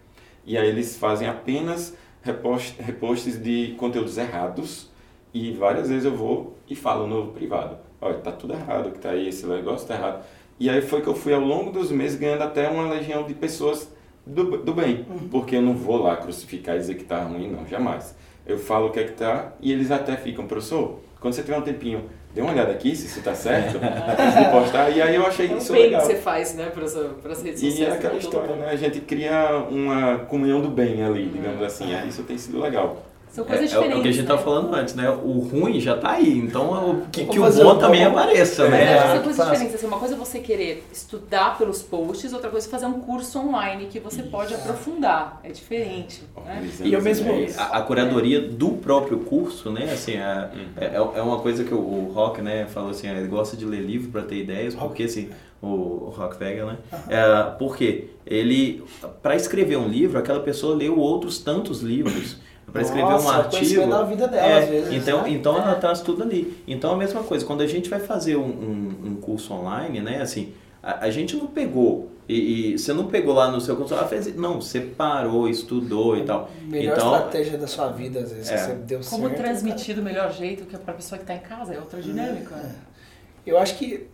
S5: E aí eles fazem apenas repost, repostes de conteúdos errados e várias vezes eu vou e falo no privado, olha, tá tudo errado, que tá aí, esse negócio tá errado. E aí foi que eu fui ao longo dos meses ganhando até uma legião de pessoas do, do bem, uhum. porque eu não vou lá crucificar e dizer que tá ruim, não, jamais. Eu falo o que é que tá e eles até ficam, professor, quando você tiver um tempinho, dê uma olhada aqui se isso tá certo, *laughs* antes de postar. E aí eu achei é isso
S4: bem
S5: legal.
S4: que você faz, né, para as redes sociais.
S5: E é aquela história, né? A gente cria uma comunhão do bem ali, digamos uhum. assim. É, isso tem sido legal.
S4: São coisas é, diferentes.
S3: É o que a gente estava
S4: né?
S3: falando antes, né? O ruim já está aí, então o que, que o bom também apareça, é, né?
S4: São coisas diferentes. Assim, uma coisa é você querer estudar pelos posts, outra coisa é fazer um curso online que você pode aprofundar. É diferente. Né?
S1: E eu mesmo
S3: a, a, curadoria do próprio curso, né? Assim, é, é, é uma coisa que o, o Rock, né, falou assim, ele gosta de ler livro para ter ideias, porque assim, o Rock Vega, né? É, porque ele, para escrever um livro, aquela pessoa leu outros tantos livros para escrever um artigo.
S1: Da vida dela,
S3: é,
S1: às vezes,
S3: então,
S1: né?
S3: então ela traz tudo ali. Então a mesma coisa, quando a gente vai fazer um, um, um curso online, né, assim, a, a gente não pegou e, e, você não pegou lá no seu curso, ela fez, não, você parou, estudou e tal.
S1: Melhor
S3: então,
S1: estratégia da sua vida, às vezes, é. você deu
S4: Como
S1: certo.
S4: transmitir do melhor jeito que é para a pessoa que está em casa, é outra dinâmica. É.
S1: Eu acho que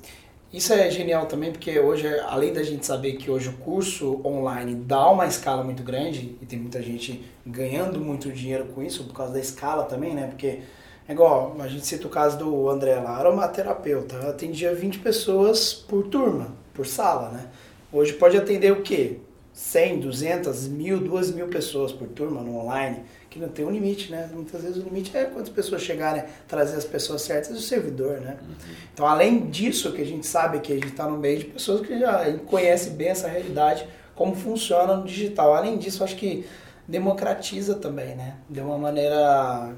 S1: isso é genial também, porque hoje, além da gente saber que hoje o curso online dá uma escala muito grande, e tem muita gente ganhando muito dinheiro com isso, por causa da escala também, né? Porque é igual, a gente cita o caso do André lá, aromaterapeuta, atendia 20 pessoas por turma, por sala, né? Hoje pode atender o quê? 100, 200, mil, 2 mil pessoas por turma no online que não tem um limite, né? Muitas vezes o limite é quantas pessoas chegarem, trazer as pessoas certas e o servidor, né? Uhum. Então, além disso, que a gente sabe que a gente está no meio de pessoas que já conhecem bem essa realidade, como funciona no digital. Além disso, acho que democratiza também, né? De uma maneira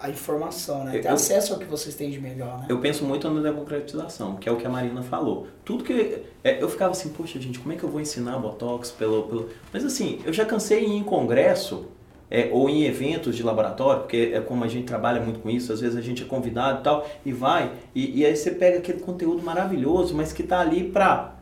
S1: a informação, né? Ter eu, acesso ao que vocês têm de melhor, né?
S3: Eu penso muito na democratização, que é o que a Marina falou. Tudo que... É, eu ficava assim, poxa, gente, como é que eu vou ensinar Botox pelo... pelo... Mas assim, eu já cansei em congresso é, ou em eventos de laboratório, porque é como a gente trabalha muito com isso, às vezes a gente é convidado e tal, e vai, e, e aí você pega aquele conteúdo maravilhoso, mas que está ali para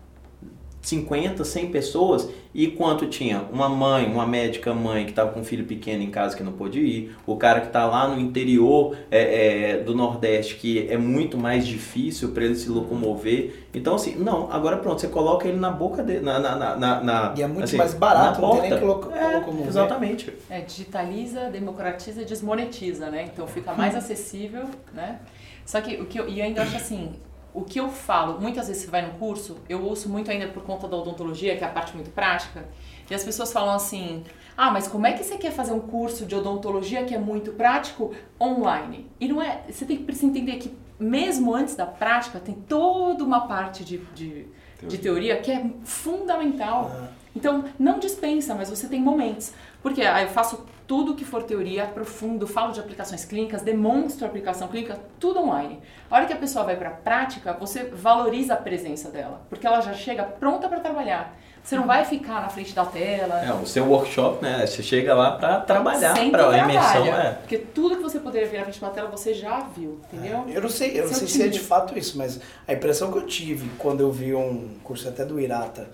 S3: 50, 100 pessoas e quanto tinha uma mãe, uma médica mãe que estava com um filho pequeno em casa que não pôde ir, o cara que está lá no interior é, é, do Nordeste que é muito mais difícil para ele se locomover. Então, assim, não, agora pronto, você coloca ele na boca dele, na, na, na, na
S1: E é muito
S3: assim,
S1: mais barato,
S3: não
S1: tem nem que locomover.
S3: É, exatamente.
S4: É, digitaliza, democratiza, desmonetiza, né? Então fica mais *laughs* acessível, né? Só que o que eu, e eu ainda acho assim, o que eu falo, muitas vezes você vai no curso, eu ouço muito ainda por conta da odontologia, que é a parte muito prática, e as pessoas falam assim: ah, mas como é que você quer fazer um curso de odontologia que é muito prático online? E não é. Você tem que entender que, mesmo antes da prática, tem toda uma parte de, de, de teoria que é fundamental. Ah. Então, não dispensa, mas você tem momentos. Porque aí eu faço tudo que for teoria, aprofundo, falo de aplicações clínicas, demonstro a aplicação clínica, tudo online. A hora que a pessoa vai para a prática, você valoriza a presença dela, porque ela já chega pronta para trabalhar. Você não vai ficar na frente da tela.
S3: É, o seu workshop, né? Você chega lá para trabalhar, para a imersão. É.
S4: Porque tudo que você poderia ver na frente da tela, você já viu, entendeu?
S1: É, eu não sei, eu não sei se é de fato isso, mas a impressão que eu tive quando eu vi um curso até do Irata,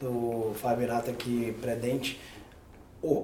S1: do Fábio Irata aqui, pré-dente,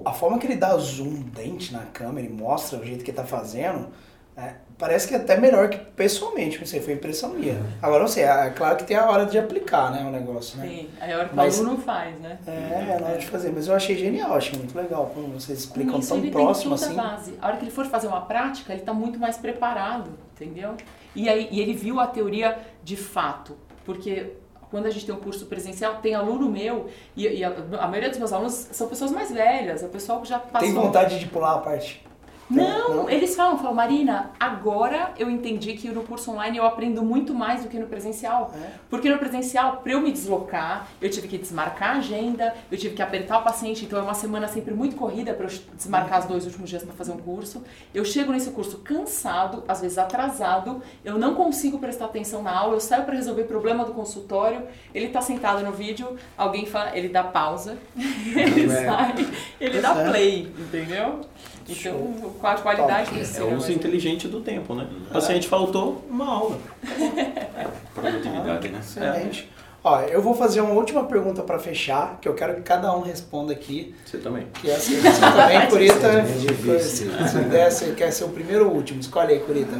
S1: a forma que ele dá zoom dente na câmera e mostra o jeito que ele tá fazendo, é, parece que é até melhor que pessoalmente, não sei, foi impressão minha. Uhum. Agora não sei, é claro que tem a hora de aplicar, né, o negócio, né?
S4: Sim, aí a hora que mas, o aluno faz, né?
S1: É, é na hora de fazer, mas eu achei genial, achei muito legal quando vocês explicam isso, tão ele próximo assim.
S4: Base. A hora que ele for fazer uma prática, ele tá muito mais preparado, entendeu? E aí e ele viu a teoria de fato, porque quando a gente tem um curso presencial, tem aluno meu, e, e a, a, maioria dos meus alunos são pessoas mais velhas, o pessoal que já passou...
S1: Tem vontade de pular a parte?
S4: Não, eles falam, falam, Marina, agora eu entendi que no curso online eu aprendo muito mais do que no presencial.
S1: É.
S4: Porque no presencial, para eu me deslocar, eu tive que desmarcar a agenda, eu tive que apertar o paciente, então é uma semana sempre muito corrida para eu desmarcar os dois últimos dias para fazer um curso. Eu chego nesse curso cansado, às vezes atrasado, eu não consigo prestar atenção na aula, eu saio para resolver problema do consultório, ele tá sentado no vídeo, alguém fala, ele dá pausa, *laughs* ele
S2: É.
S4: sai, ele dá
S1: certo.
S4: play, entendeu? Então, com a qualidade do
S3: É o uso
S4: mas-
S3: inteligente do tempo, né? O paciente faltou, uma aula. *laughs*
S5: Produtividade, né?
S1: Excelente. Ó, eu vou fazer uma última pergunta para fechar, que eu quero que cada um responda aqui.
S3: Você também.
S1: Que é assim, você também, *laughs* Curita.
S2: É difícil.
S1: Se der, você quer ser o primeiro ou o último? Escolhe aí, Curita.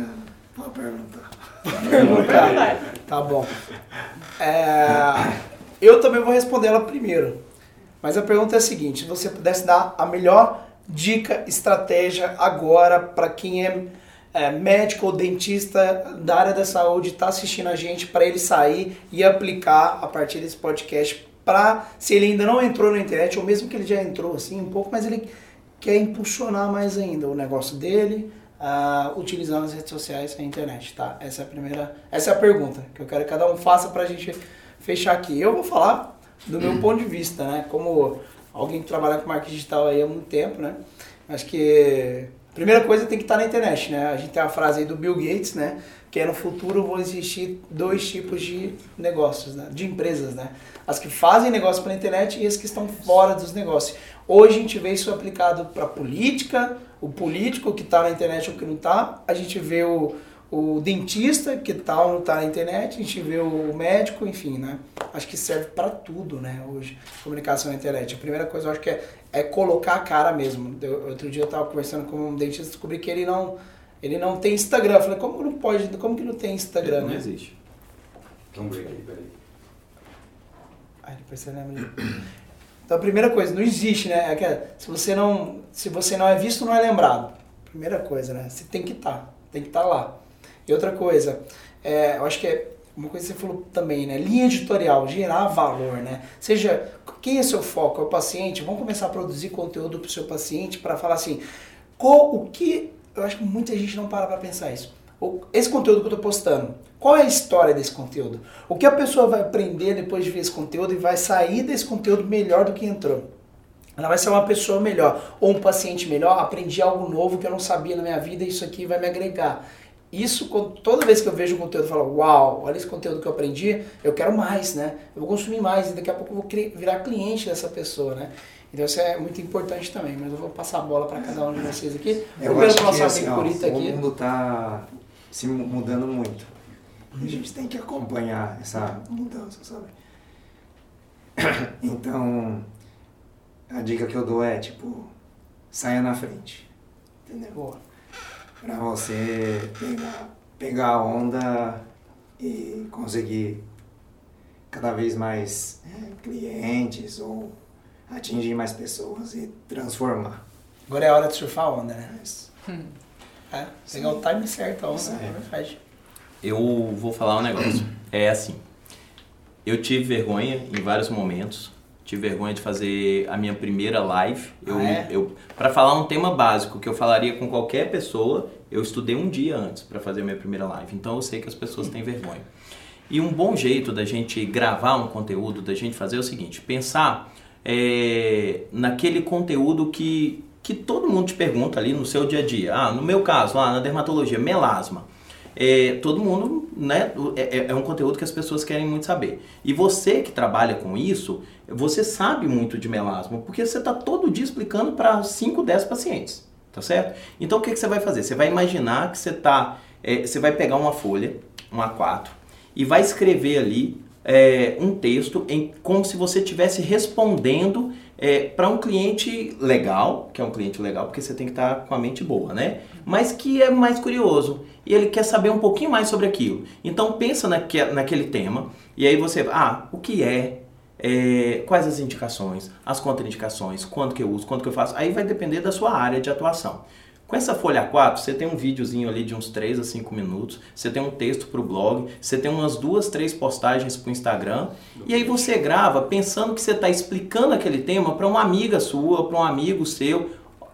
S2: Pode perguntar.
S1: Perguntar. Tá bom. É, eu também vou responder ela primeiro. Mas a pergunta é a seguinte: se você pudesse dar a melhor dica, estratégia agora para quem é, é, médico ou dentista da área da saúde, está assistindo a gente, para ele sair e aplicar a partir desse podcast, para se ele ainda não entrou na internet, ou mesmo que ele já entrou assim um pouco, mas ele quer impulsionar mais ainda o negócio dele, ah, utilizando as redes sociais e a internet, tá? Essa é a primeira, essa é a pergunta que eu quero que cada um faça pra gente fechar aqui. Eu vou falar do meu ponto de vista, né? Como alguém que trabalha com marketing digital aí há muito tempo, né? Acho que a primeira coisa tem que estar na internet, né? A gente tem a frase aí do Bill Gates, né? Que é no futuro vão existir dois tipos de negócios, né? De empresas, né? As que fazem negócio pela internet e as que estão fora dos negócios. Hoje a gente vê isso aplicado para política, o político que está na internet ou que não está. A gente vê o, o dentista que ou não está na internet. A gente vê o médico, enfim, né? Acho que serve para tudo, né? Hoje, comunicação na internet. A primeira coisa eu acho que é, é colocar a cara mesmo. Eu- outro dia eu estava conversando com um dentista e descobri que ele não, ele não tem Instagram. Eu falei, como não pode, como que não tem Instagram,
S3: Não
S1: né?
S3: existe.
S5: Então, break aí, peraí.
S1: Aí depois você lembra. Então a primeira coisa, não existe, né? É que se você não, se você não é visto, não é lembrado. Primeira coisa, né? Você tem que estar, tem que estar lá. E outra coisa, é, eu acho que é uma coisa que você falou também, né? Linha editorial, gerar valor, né? Seja, quem é seu foco? É o paciente? Vamos começar a produzir conteúdo para o seu paciente para falar assim, qual, o que... Eu acho que muita gente não para para pensar isso. Esse conteúdo que eu estou postando, qual é a história desse conteúdo? O que a pessoa vai aprender depois de ver esse conteúdo e vai sair desse conteúdo melhor do que entrou? Ela vai ser uma pessoa melhor, ou um paciente melhor, aprendi algo novo que eu não sabia na minha vida e isso aqui vai me agregar. Isso, toda vez que eu vejo o conteúdo, eu falo, uau, olha esse conteúdo que eu aprendi, eu quero mais, né? Eu vou consumir mais e daqui a pouco eu vou virar cliente dessa pessoa, né? Então isso é muito importante também, mas eu vou passar a bola para cada um de vocês aqui.
S2: Eu
S1: Primeiro
S2: acho que assim, ó,
S1: Curita
S2: o
S1: aqui.
S2: mundo tá se mu- mudando muito. E a gente tem que acompanhar essa mudança, sabe? *coughs* Então, a dica que eu dou é, tipo, saia na frente. Entendeu?
S1: Boa.
S2: Pra você pegar, pegar a onda e conseguir cada vez mais é, clientes ou atingir mais pessoas e transformar.
S1: Agora é a hora de surfar a onda, né?
S2: Mas,
S1: É, pegar o time certo, a onda,
S2: Isso
S1: é verdade.
S3: Eu vou falar um negócio. *clears throat* É assim. Eu tive vergonha em vários momentos. Tive vergonha de fazer a minha primeira live. Eu,
S1: Ah, é?
S3: eu, para falar um tema básico que eu falaria com qualquer pessoa, eu estudei um dia antes para fazer a minha primeira live. Então eu sei que as pessoas têm vergonha. E um bom jeito da gente gravar um conteúdo, da gente fazer é o seguinte: pensar é, naquele conteúdo que, que todo mundo te pergunta ali no seu dia a dia. Ah, no meu caso, lá na dermatologia, melasma. É, todo mundo, né? É, é- é um conteúdo que as pessoas querem muito saber. E você que trabalha com isso, você sabe muito de melasma, porque você está todo dia explicando para 5, 10 pacientes, tá certo? Então o que, que você vai fazer? Você vai imaginar que você tá. é, você vai pegar uma folha, um A4, e vai escrever ali é, um texto em, como se você estivesse respondendo para um cliente legal, que é um cliente legal, porque você tem que estar com a mente boa, né? Mas que é mais curioso e ele quer saber um pouquinho mais sobre aquilo. Então pensa naque, naquele tema e aí você, ah, o que é, é, quais as indicações, as contraindicações, quanto que eu uso, quanto que eu faço, aí vai depender da sua área de atuação. Com essa folha A4, você tem um videozinho ali de uns 3 a 5 minutos, você tem um texto para o blog, você tem umas duas, três postagens para o Instagram, e aí você grava pensando que você está explicando aquele tema para uma amiga sua, para um amigo seu,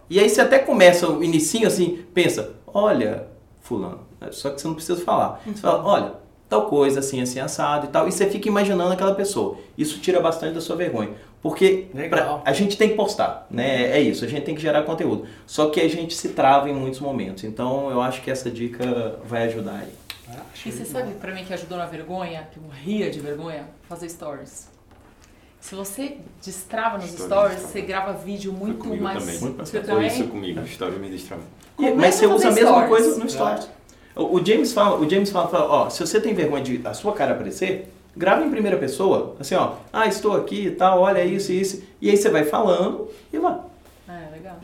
S3: E aí você até começa o inicinho assim, pensa, olha, fulano, só que você não precisa falar. Você fala, olha, tal coisa, assim, assim, assado e tal. E você fica imaginando aquela pessoa. Isso tira bastante da sua vergonha. Porque pra, a gente tem que postar, né? É isso, a gente tem que gerar conteúdo. Só que a gente se trava em muitos momentos. Então eu acho que essa dica vai ajudar aí.
S4: Ah, e você sabe pra mim que ajudou na vergonha, que eu ria de vergonha? Fazer stories. Se você destrava nos stories, stories você grava vídeo muito mais.
S5: Também. Muito Foi também? isso comigo, stories me destrava.
S3: Mas você usa a mesma stories. coisa no stories. O, o James fala, o James fala, fala, ó, se você tem vergonha de a sua cara aparecer, grava em primeira pessoa, assim, ó, ah, estou aqui e tal, olha isso e isso, e aí você vai falando e vai.
S4: É, legal.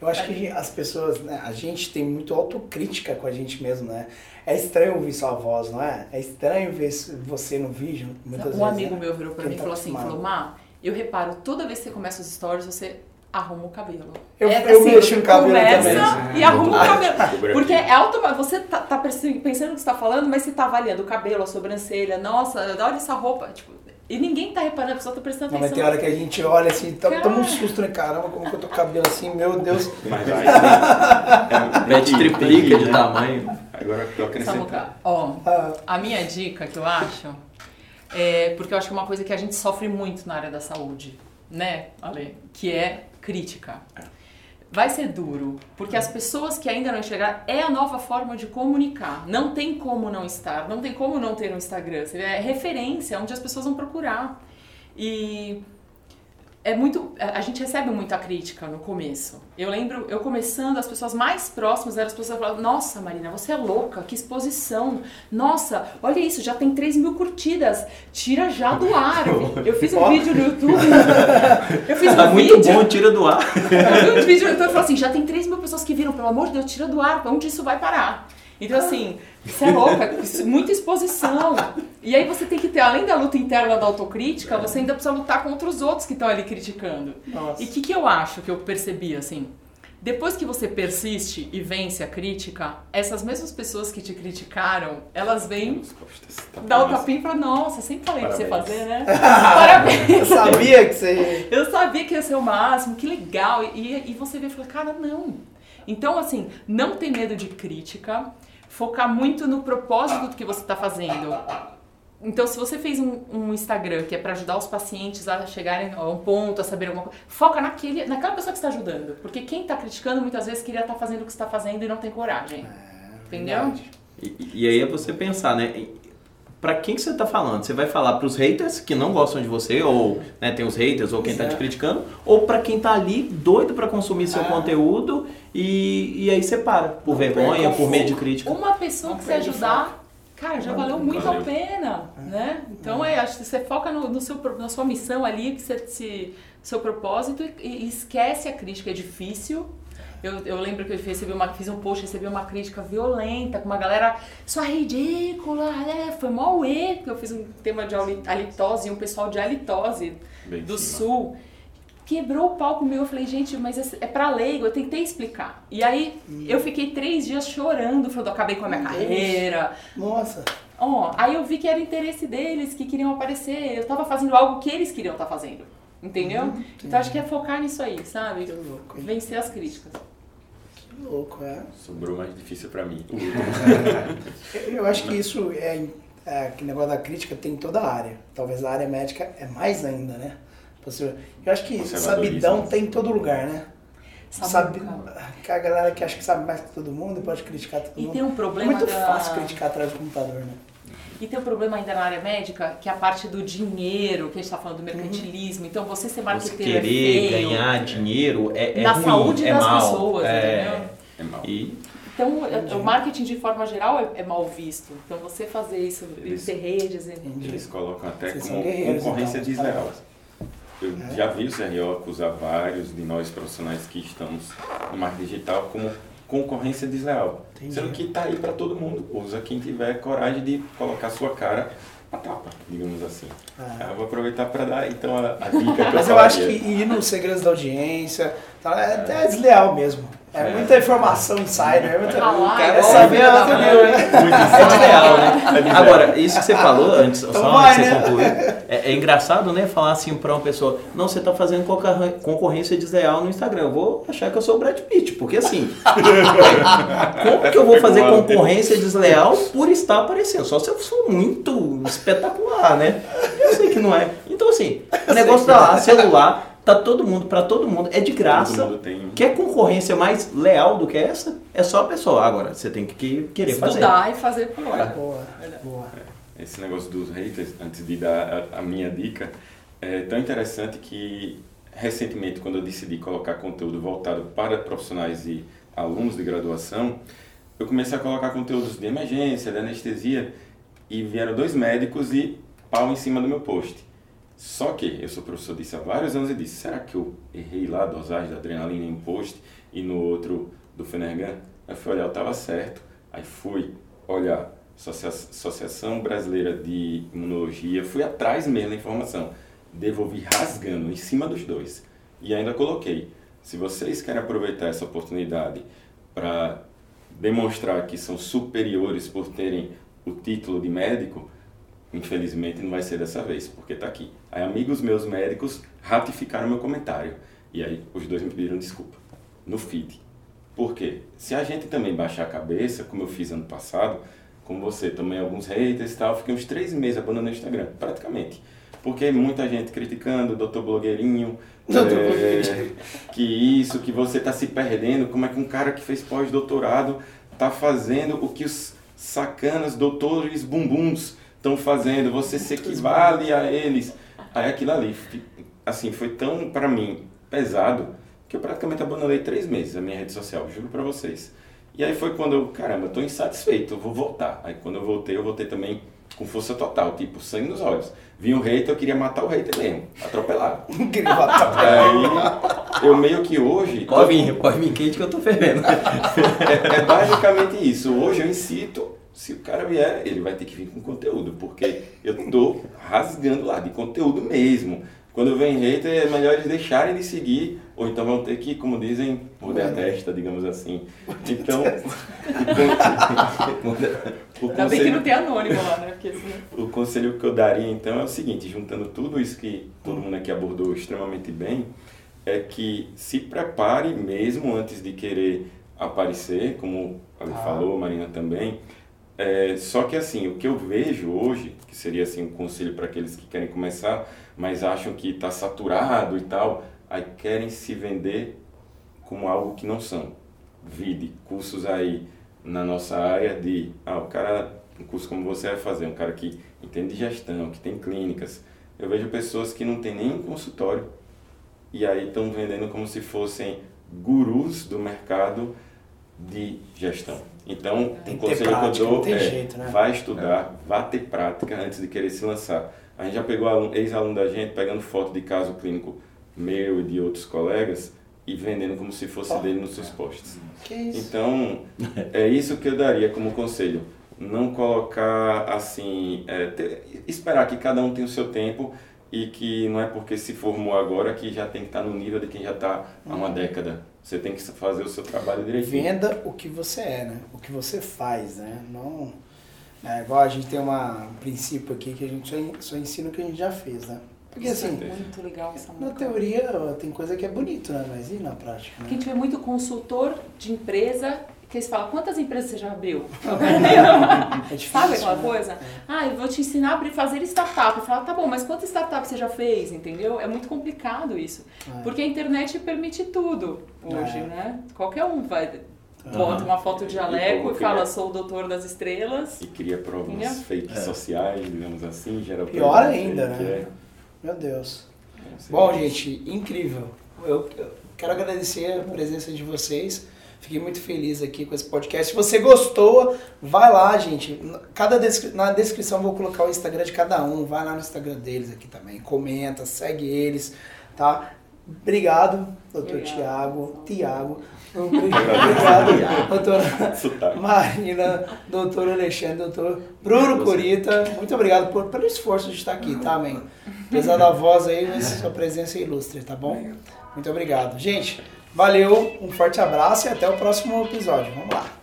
S1: Eu acho que as pessoas, né, a gente tem muito autocrítica com a gente mesmo, né? É estranho ouvir sua voz, não é? É estranho ver você no vídeo, muitas
S4: um
S1: vezes.
S4: Um amigo
S1: né?
S4: meu virou pra mim e tá falou assim, falou, Má, eu reparo, toda vez que você começa os stories, você arruma o cabelo.
S1: Eu, é, eu assim, mexo no cabelo
S4: começa
S1: também.
S4: e arruma o cabelo. *laughs* Porque é automático. Você tá, tá, pensando no que você está falando, mas você tá avaliando o cabelo, a sobrancelha. Nossa, olha essa roupa. Tipo, e ninguém tá reparando, a pessoa tá prestando atenção.
S1: Não, mas tem hora que a gente olha assim, tá, toma um susto, né? Caramba, como que eu tô com o cabelo assim, meu Deus.
S5: Mas *laughs* vai, é,
S3: mete triplica de né? tamanho.
S5: Agora eu tô acrescentando.
S4: Ó, ah. a minha dica que eu acho é porque eu acho que é uma coisa que a gente sofre muito na área da saúde, né, Ale? Que é crítica. Vai ser duro, porque as pessoas que ainda não enxergaram é a nova forma de comunicar. Não tem como não estar, não tem como não ter no Instagram. É referência, onde as pessoas vão procurar. E é muito. A gente recebe muita crítica no começo. Eu lembro, eu começando, as pessoas mais próximas eram as pessoas que falavam: Nossa, Marina, você é louca, que exposição. Nossa, olha isso, já tem 3 mil curtidas. Tira já do ar. *laughs* Eu fiz um vídeo no YouTube.
S3: Eu fiz tá um muito vídeo. bom, tira do ar.
S4: Eu fiz um vídeo no YouTube e falei assim: já tem 3 mil pessoas que viram, pelo amor de Deus, tira do ar. Onde isso vai parar? Então, assim, você é louca, muita exposição. E aí você tem que ter, além da luta interna da autocrítica, é. você ainda precisa lutar contra os outros que estão ali criticando. Nossa. E o que, que eu acho que eu percebi, assim? Depois que você persiste e vence a crítica, essas mesmas pessoas que te criticaram, elas vêm dar o tapinha e falar, nossa, sempre falei Parabéns. pra você fazer, né? *laughs* Parabéns!
S1: Eu sabia que você...
S4: Eu sabia que ia ser o máximo, que legal. E, e você vê e fala, cara, não. Então, assim, não tem medo de crítica focar muito no propósito do que você está fazendo. Então, se você fez um, um Instagram que é para ajudar os pacientes a chegarem a um ponto, a saber alguma coisa, foca naquele, naquela pessoa que está ajudando. Porque quem está criticando muitas vezes queria estar tá fazendo o que está fazendo e não tem coragem. É, entendeu?
S3: E, e, aí é você pensar, né? Para quem que você está falando? Você vai falar para os haters que não gostam de você, ou né, tem os haters, ou quem está te criticando, ou para quem está ali doido para consumir seu é. conteúdo e, e aí você para, por não vergonha, por medo de crítica.
S4: Uma pessoa não que você ajudar, cara, já valeu muito valeu. a pena, é. né? Então, é, acho que você foca no, no, seu, na sua missão ali, que você, se, seu propósito e, e esquece a crítica, é difícil, eu, eu lembro que eu recebi uma, fiz um post, recebi uma crítica violenta, com uma galera, sua ridícula, né? Foi mó e porque eu fiz um tema de halitose e um pessoal de halitose Bem do cima. sul quebrou o palco meu. Eu falei, gente, mas é, pra leigo, eu tentei explicar. E aí hum. eu fiquei três dias chorando, falando, acabei com a minha carreira.
S1: Nossa.
S4: Ó, aí eu vi que era interesse deles, que queriam aparecer. Eu tava fazendo algo que eles queriam estar tá fazendo. Entendeu? Uhum, então acho que é focar nisso aí, sabe? Que louco. Vencer as críticas.
S1: Que louco, é.
S5: Sobrou mais difícil pra mim. *laughs*
S1: eu acho que isso é, é. Que negócio da crítica tem em toda a área. Talvez a área médica é mais ainda, né? Eu acho que sabidão tem em todo lugar, né? Sabe, que a galera que acha que sabe mais que todo mundo e pode criticar todo
S4: e
S1: mundo.
S4: tem um problema
S1: é muito
S4: da...
S1: fácil criticar atrás do computador, né?
S4: E tem um problema ainda na área médica, que é a parte do dinheiro, que a gente está falando do mercantilismo. Então, você ser marqueteiro
S3: você querer é feio, ganhar dinheiro é, é
S4: Na
S3: ruim,
S4: saúde
S3: é
S4: das
S3: mal,
S4: pessoas,
S3: é,
S4: entendeu?
S5: É mal.
S3: E...
S4: Então, Entendi. o marketing de forma geral é, é, mal visto. Então, você fazer isso, eles, ter redes...
S5: Eles colocam até Vocês como concorrência então, desleal. Eu é. já vi o CRO acusar vários de nós profissionais que estamos no marketing digital como concorrência desleal. Entendi. Sendo que está aí para todo mundo. Usa quem tiver coragem de colocar sua cara a tapa, digamos assim. Ah. Eu vou aproveitar para dar então a, a dica
S1: Mas eu, eu acho que ir nos segredos da audiência, Tá, é até desleal mesmo. É muita informação insider, é muita...
S4: Ah lá,
S1: é
S4: igual
S1: saber
S4: o
S1: a outro nível, né?
S3: É desleal, né? *laughs* Agora, isso que você falou antes,
S1: Então
S3: só
S1: vai,
S3: antes de você
S1: né?
S3: concluir, *laughs* é, é engraçado, né, falar assim pra uma pessoa, não, você tá fazendo concorrência desleal no Instagram, eu vou achar que eu sou o Brad Pitt, porque assim, *laughs* como que eu vou fazer concorrência desleal por estar aparecendo? Só se eu sou muito espetacular, né? Eu sei que não é. Então assim, o negócio tá lá, celular, tá todo mundo, pra todo mundo, é de graça.
S5: Todo mundo tem.
S3: Quer concorrência mais leal do que essa? É só a pessoa. Agora, você tem que querer fazer.
S4: Estudar e fazer por lá.
S1: Boa, boa.
S5: Esse negócio dos haters, antes de dar a, a minha dica, é tão interessante que recentemente, quando eu decidi colocar conteúdo voltado para profissionais e alunos de graduação, eu comecei a colocar conteúdos de emergência, de anestesia, e vieram dois médicos e pau em cima do meu post. Só que eu sou professor disso há vários anos e disse, será que eu errei lá a dosagem da adrenalina em um post e no outro do Fenergan? Aí fui olhar, eu estava certo. Aí fui olhar Associa- Associação Brasileira de Imunologia, fui atrás mesmo da informação. Devolvi rasgando em cima dos dois. E ainda coloquei, se vocês querem aproveitar essa oportunidade para demonstrar que são superiores por terem o título de médico, infelizmente não vai ser dessa vez, porque está aqui. Aí amigos meus médicos ratificaram meu comentário. E aí os dois me pediram desculpa no feed. Por quê? Se a gente também baixar a cabeça, como eu fiz ano passado, como você, também alguns haters e tal, fiquei uns três meses abandonando o Instagram, praticamente. Porque muita gente criticando doutor blogueirinho,
S1: Doutor
S5: é,
S1: blogueirinho.
S5: que isso, que você está se perdendo, como é que um cara que fez pós-doutorado está fazendo o que os sacanas doutores bumbuns estão fazendo, você se equivale a eles. Aí aquilo ali, assim, foi tão, para mim, pesado, que eu praticamente abandonei três meses a minha rede social, juro para vocês. E aí foi quando eu, caramba, eu tô insatisfeito, eu vou voltar. Aí quando eu voltei, eu voltei também com força total, tipo, sangue nos olhos. Vi um hater, eu queria matar o hater mesmo, atropelar. *laughs* Aí eu meio que hoje.
S3: Pode vir, pode vir quente que eu tô fervendo. *laughs*
S5: É, é basicamente isso. Hoje eu incito, se o cara vier, ele vai ter que vir com conteúdo, porque eu tô rasgando lá, de conteúdo mesmo. Quando vem hater, é melhor eles deixarem de seguir, ou então vão ter que, como dizem, morder a testa, digamos assim. Então, *laughs* o,
S4: Ainda bem que não
S5: conselho,
S4: tem anônimo lá, né? Porque senão...
S5: o conselho que eu daria então é o seguinte, juntando tudo isso que todo mundo aqui abordou extremamente bem, é que se prepare mesmo antes de querer aparecer, como ele
S1: Ah.
S5: falou, Marina também. É, só que assim, o que eu vejo hoje, que seria assim um conselho para aqueles que querem começar, mas acham que está saturado e tal, aí querem se vender como algo que não são. Vide cursos aí na nossa área de, ah, o cara, um curso como você vai fazer, um cara que entende de gestão, que tem clínicas. Eu vejo pessoas que não tem nem um consultório e aí estão vendendo como se fossem gurus do mercado de gestão. Então,
S1: Tem
S5: um conselho
S1: prática,
S5: que eu dou é,
S1: jeito, né?
S5: vai estudar, vá ter prática antes de querer se lançar. A gente já pegou aluno- ex-aluno da gente pegando foto de caso clínico meu e de outros colegas e vendendo como se fosse
S1: Ó.
S5: dele nos seus posts.
S1: Que isso?
S5: Então, é isso que eu daria como conselho. Não colocar assim, é, ter- esperar que cada um tenha o seu tempo e que não é porque se formou agora que já tem que estar no nível de quem já está há uma década. Você tem que fazer o seu trabalho direitinho.
S1: Venda o que você é, né? O que você faz, né? Não. É igual a gente tem uma, um princípio aqui que a gente só, en- só ensina o que a gente já fez, né? Porque assim,
S4: Muito legal essa
S1: na
S4: música.
S1: teoria tem coisa que é bonito, né? Mas e na prática?
S4: Porque a
S1: Né?
S4: gente vê muito consultor de empresa que eles falam, quantas empresas você já abriu? *laughs*
S1: É difícil,
S4: Sabe aquela
S1: né?
S4: coisa? Ah, eu vou te ensinar a abrir, fazer startup. Eu falo, tá bom, mas quantas startups você já fez, entendeu? É muito complicado isso.
S1: É.
S4: Porque a internet permite tudo hoje,
S1: É.
S4: né? Qualquer um vai, bota uma foto de
S5: E
S4: jaleco e
S5: que
S4: fala,
S5: é?
S4: sou o doutor das estrelas.
S5: E cria provas
S4: Entendeu?
S5: fake sociais, digamos assim, gera
S1: Pior ainda, né?
S5: é.
S1: Meu Deus. Bom, gente, incrível. Eu, eu quero agradecer a presença de vocês. Fiquei muito feliz aqui com esse podcast. Se você gostou, vai lá, gente. Cada descri- na descrição eu vou colocar o Instagram de cada um. Vai lá no Instagram deles aqui também. Comenta, segue eles, tá? Obrigado, doutor. Tiago. Tiago. Obrigado, *laughs* doutora
S5: Sotaque.
S1: Marina, doutor Alexandre, doutor Bruno Corita. Muito obrigado por, pelo esforço de estar aqui, tá, amém? Apesar da voz aí, mas sua presença é ilustre, tá bom? Muito obrigado. Gente, Valeu, um forte abraço e até o próximo episódio. Vamos lá.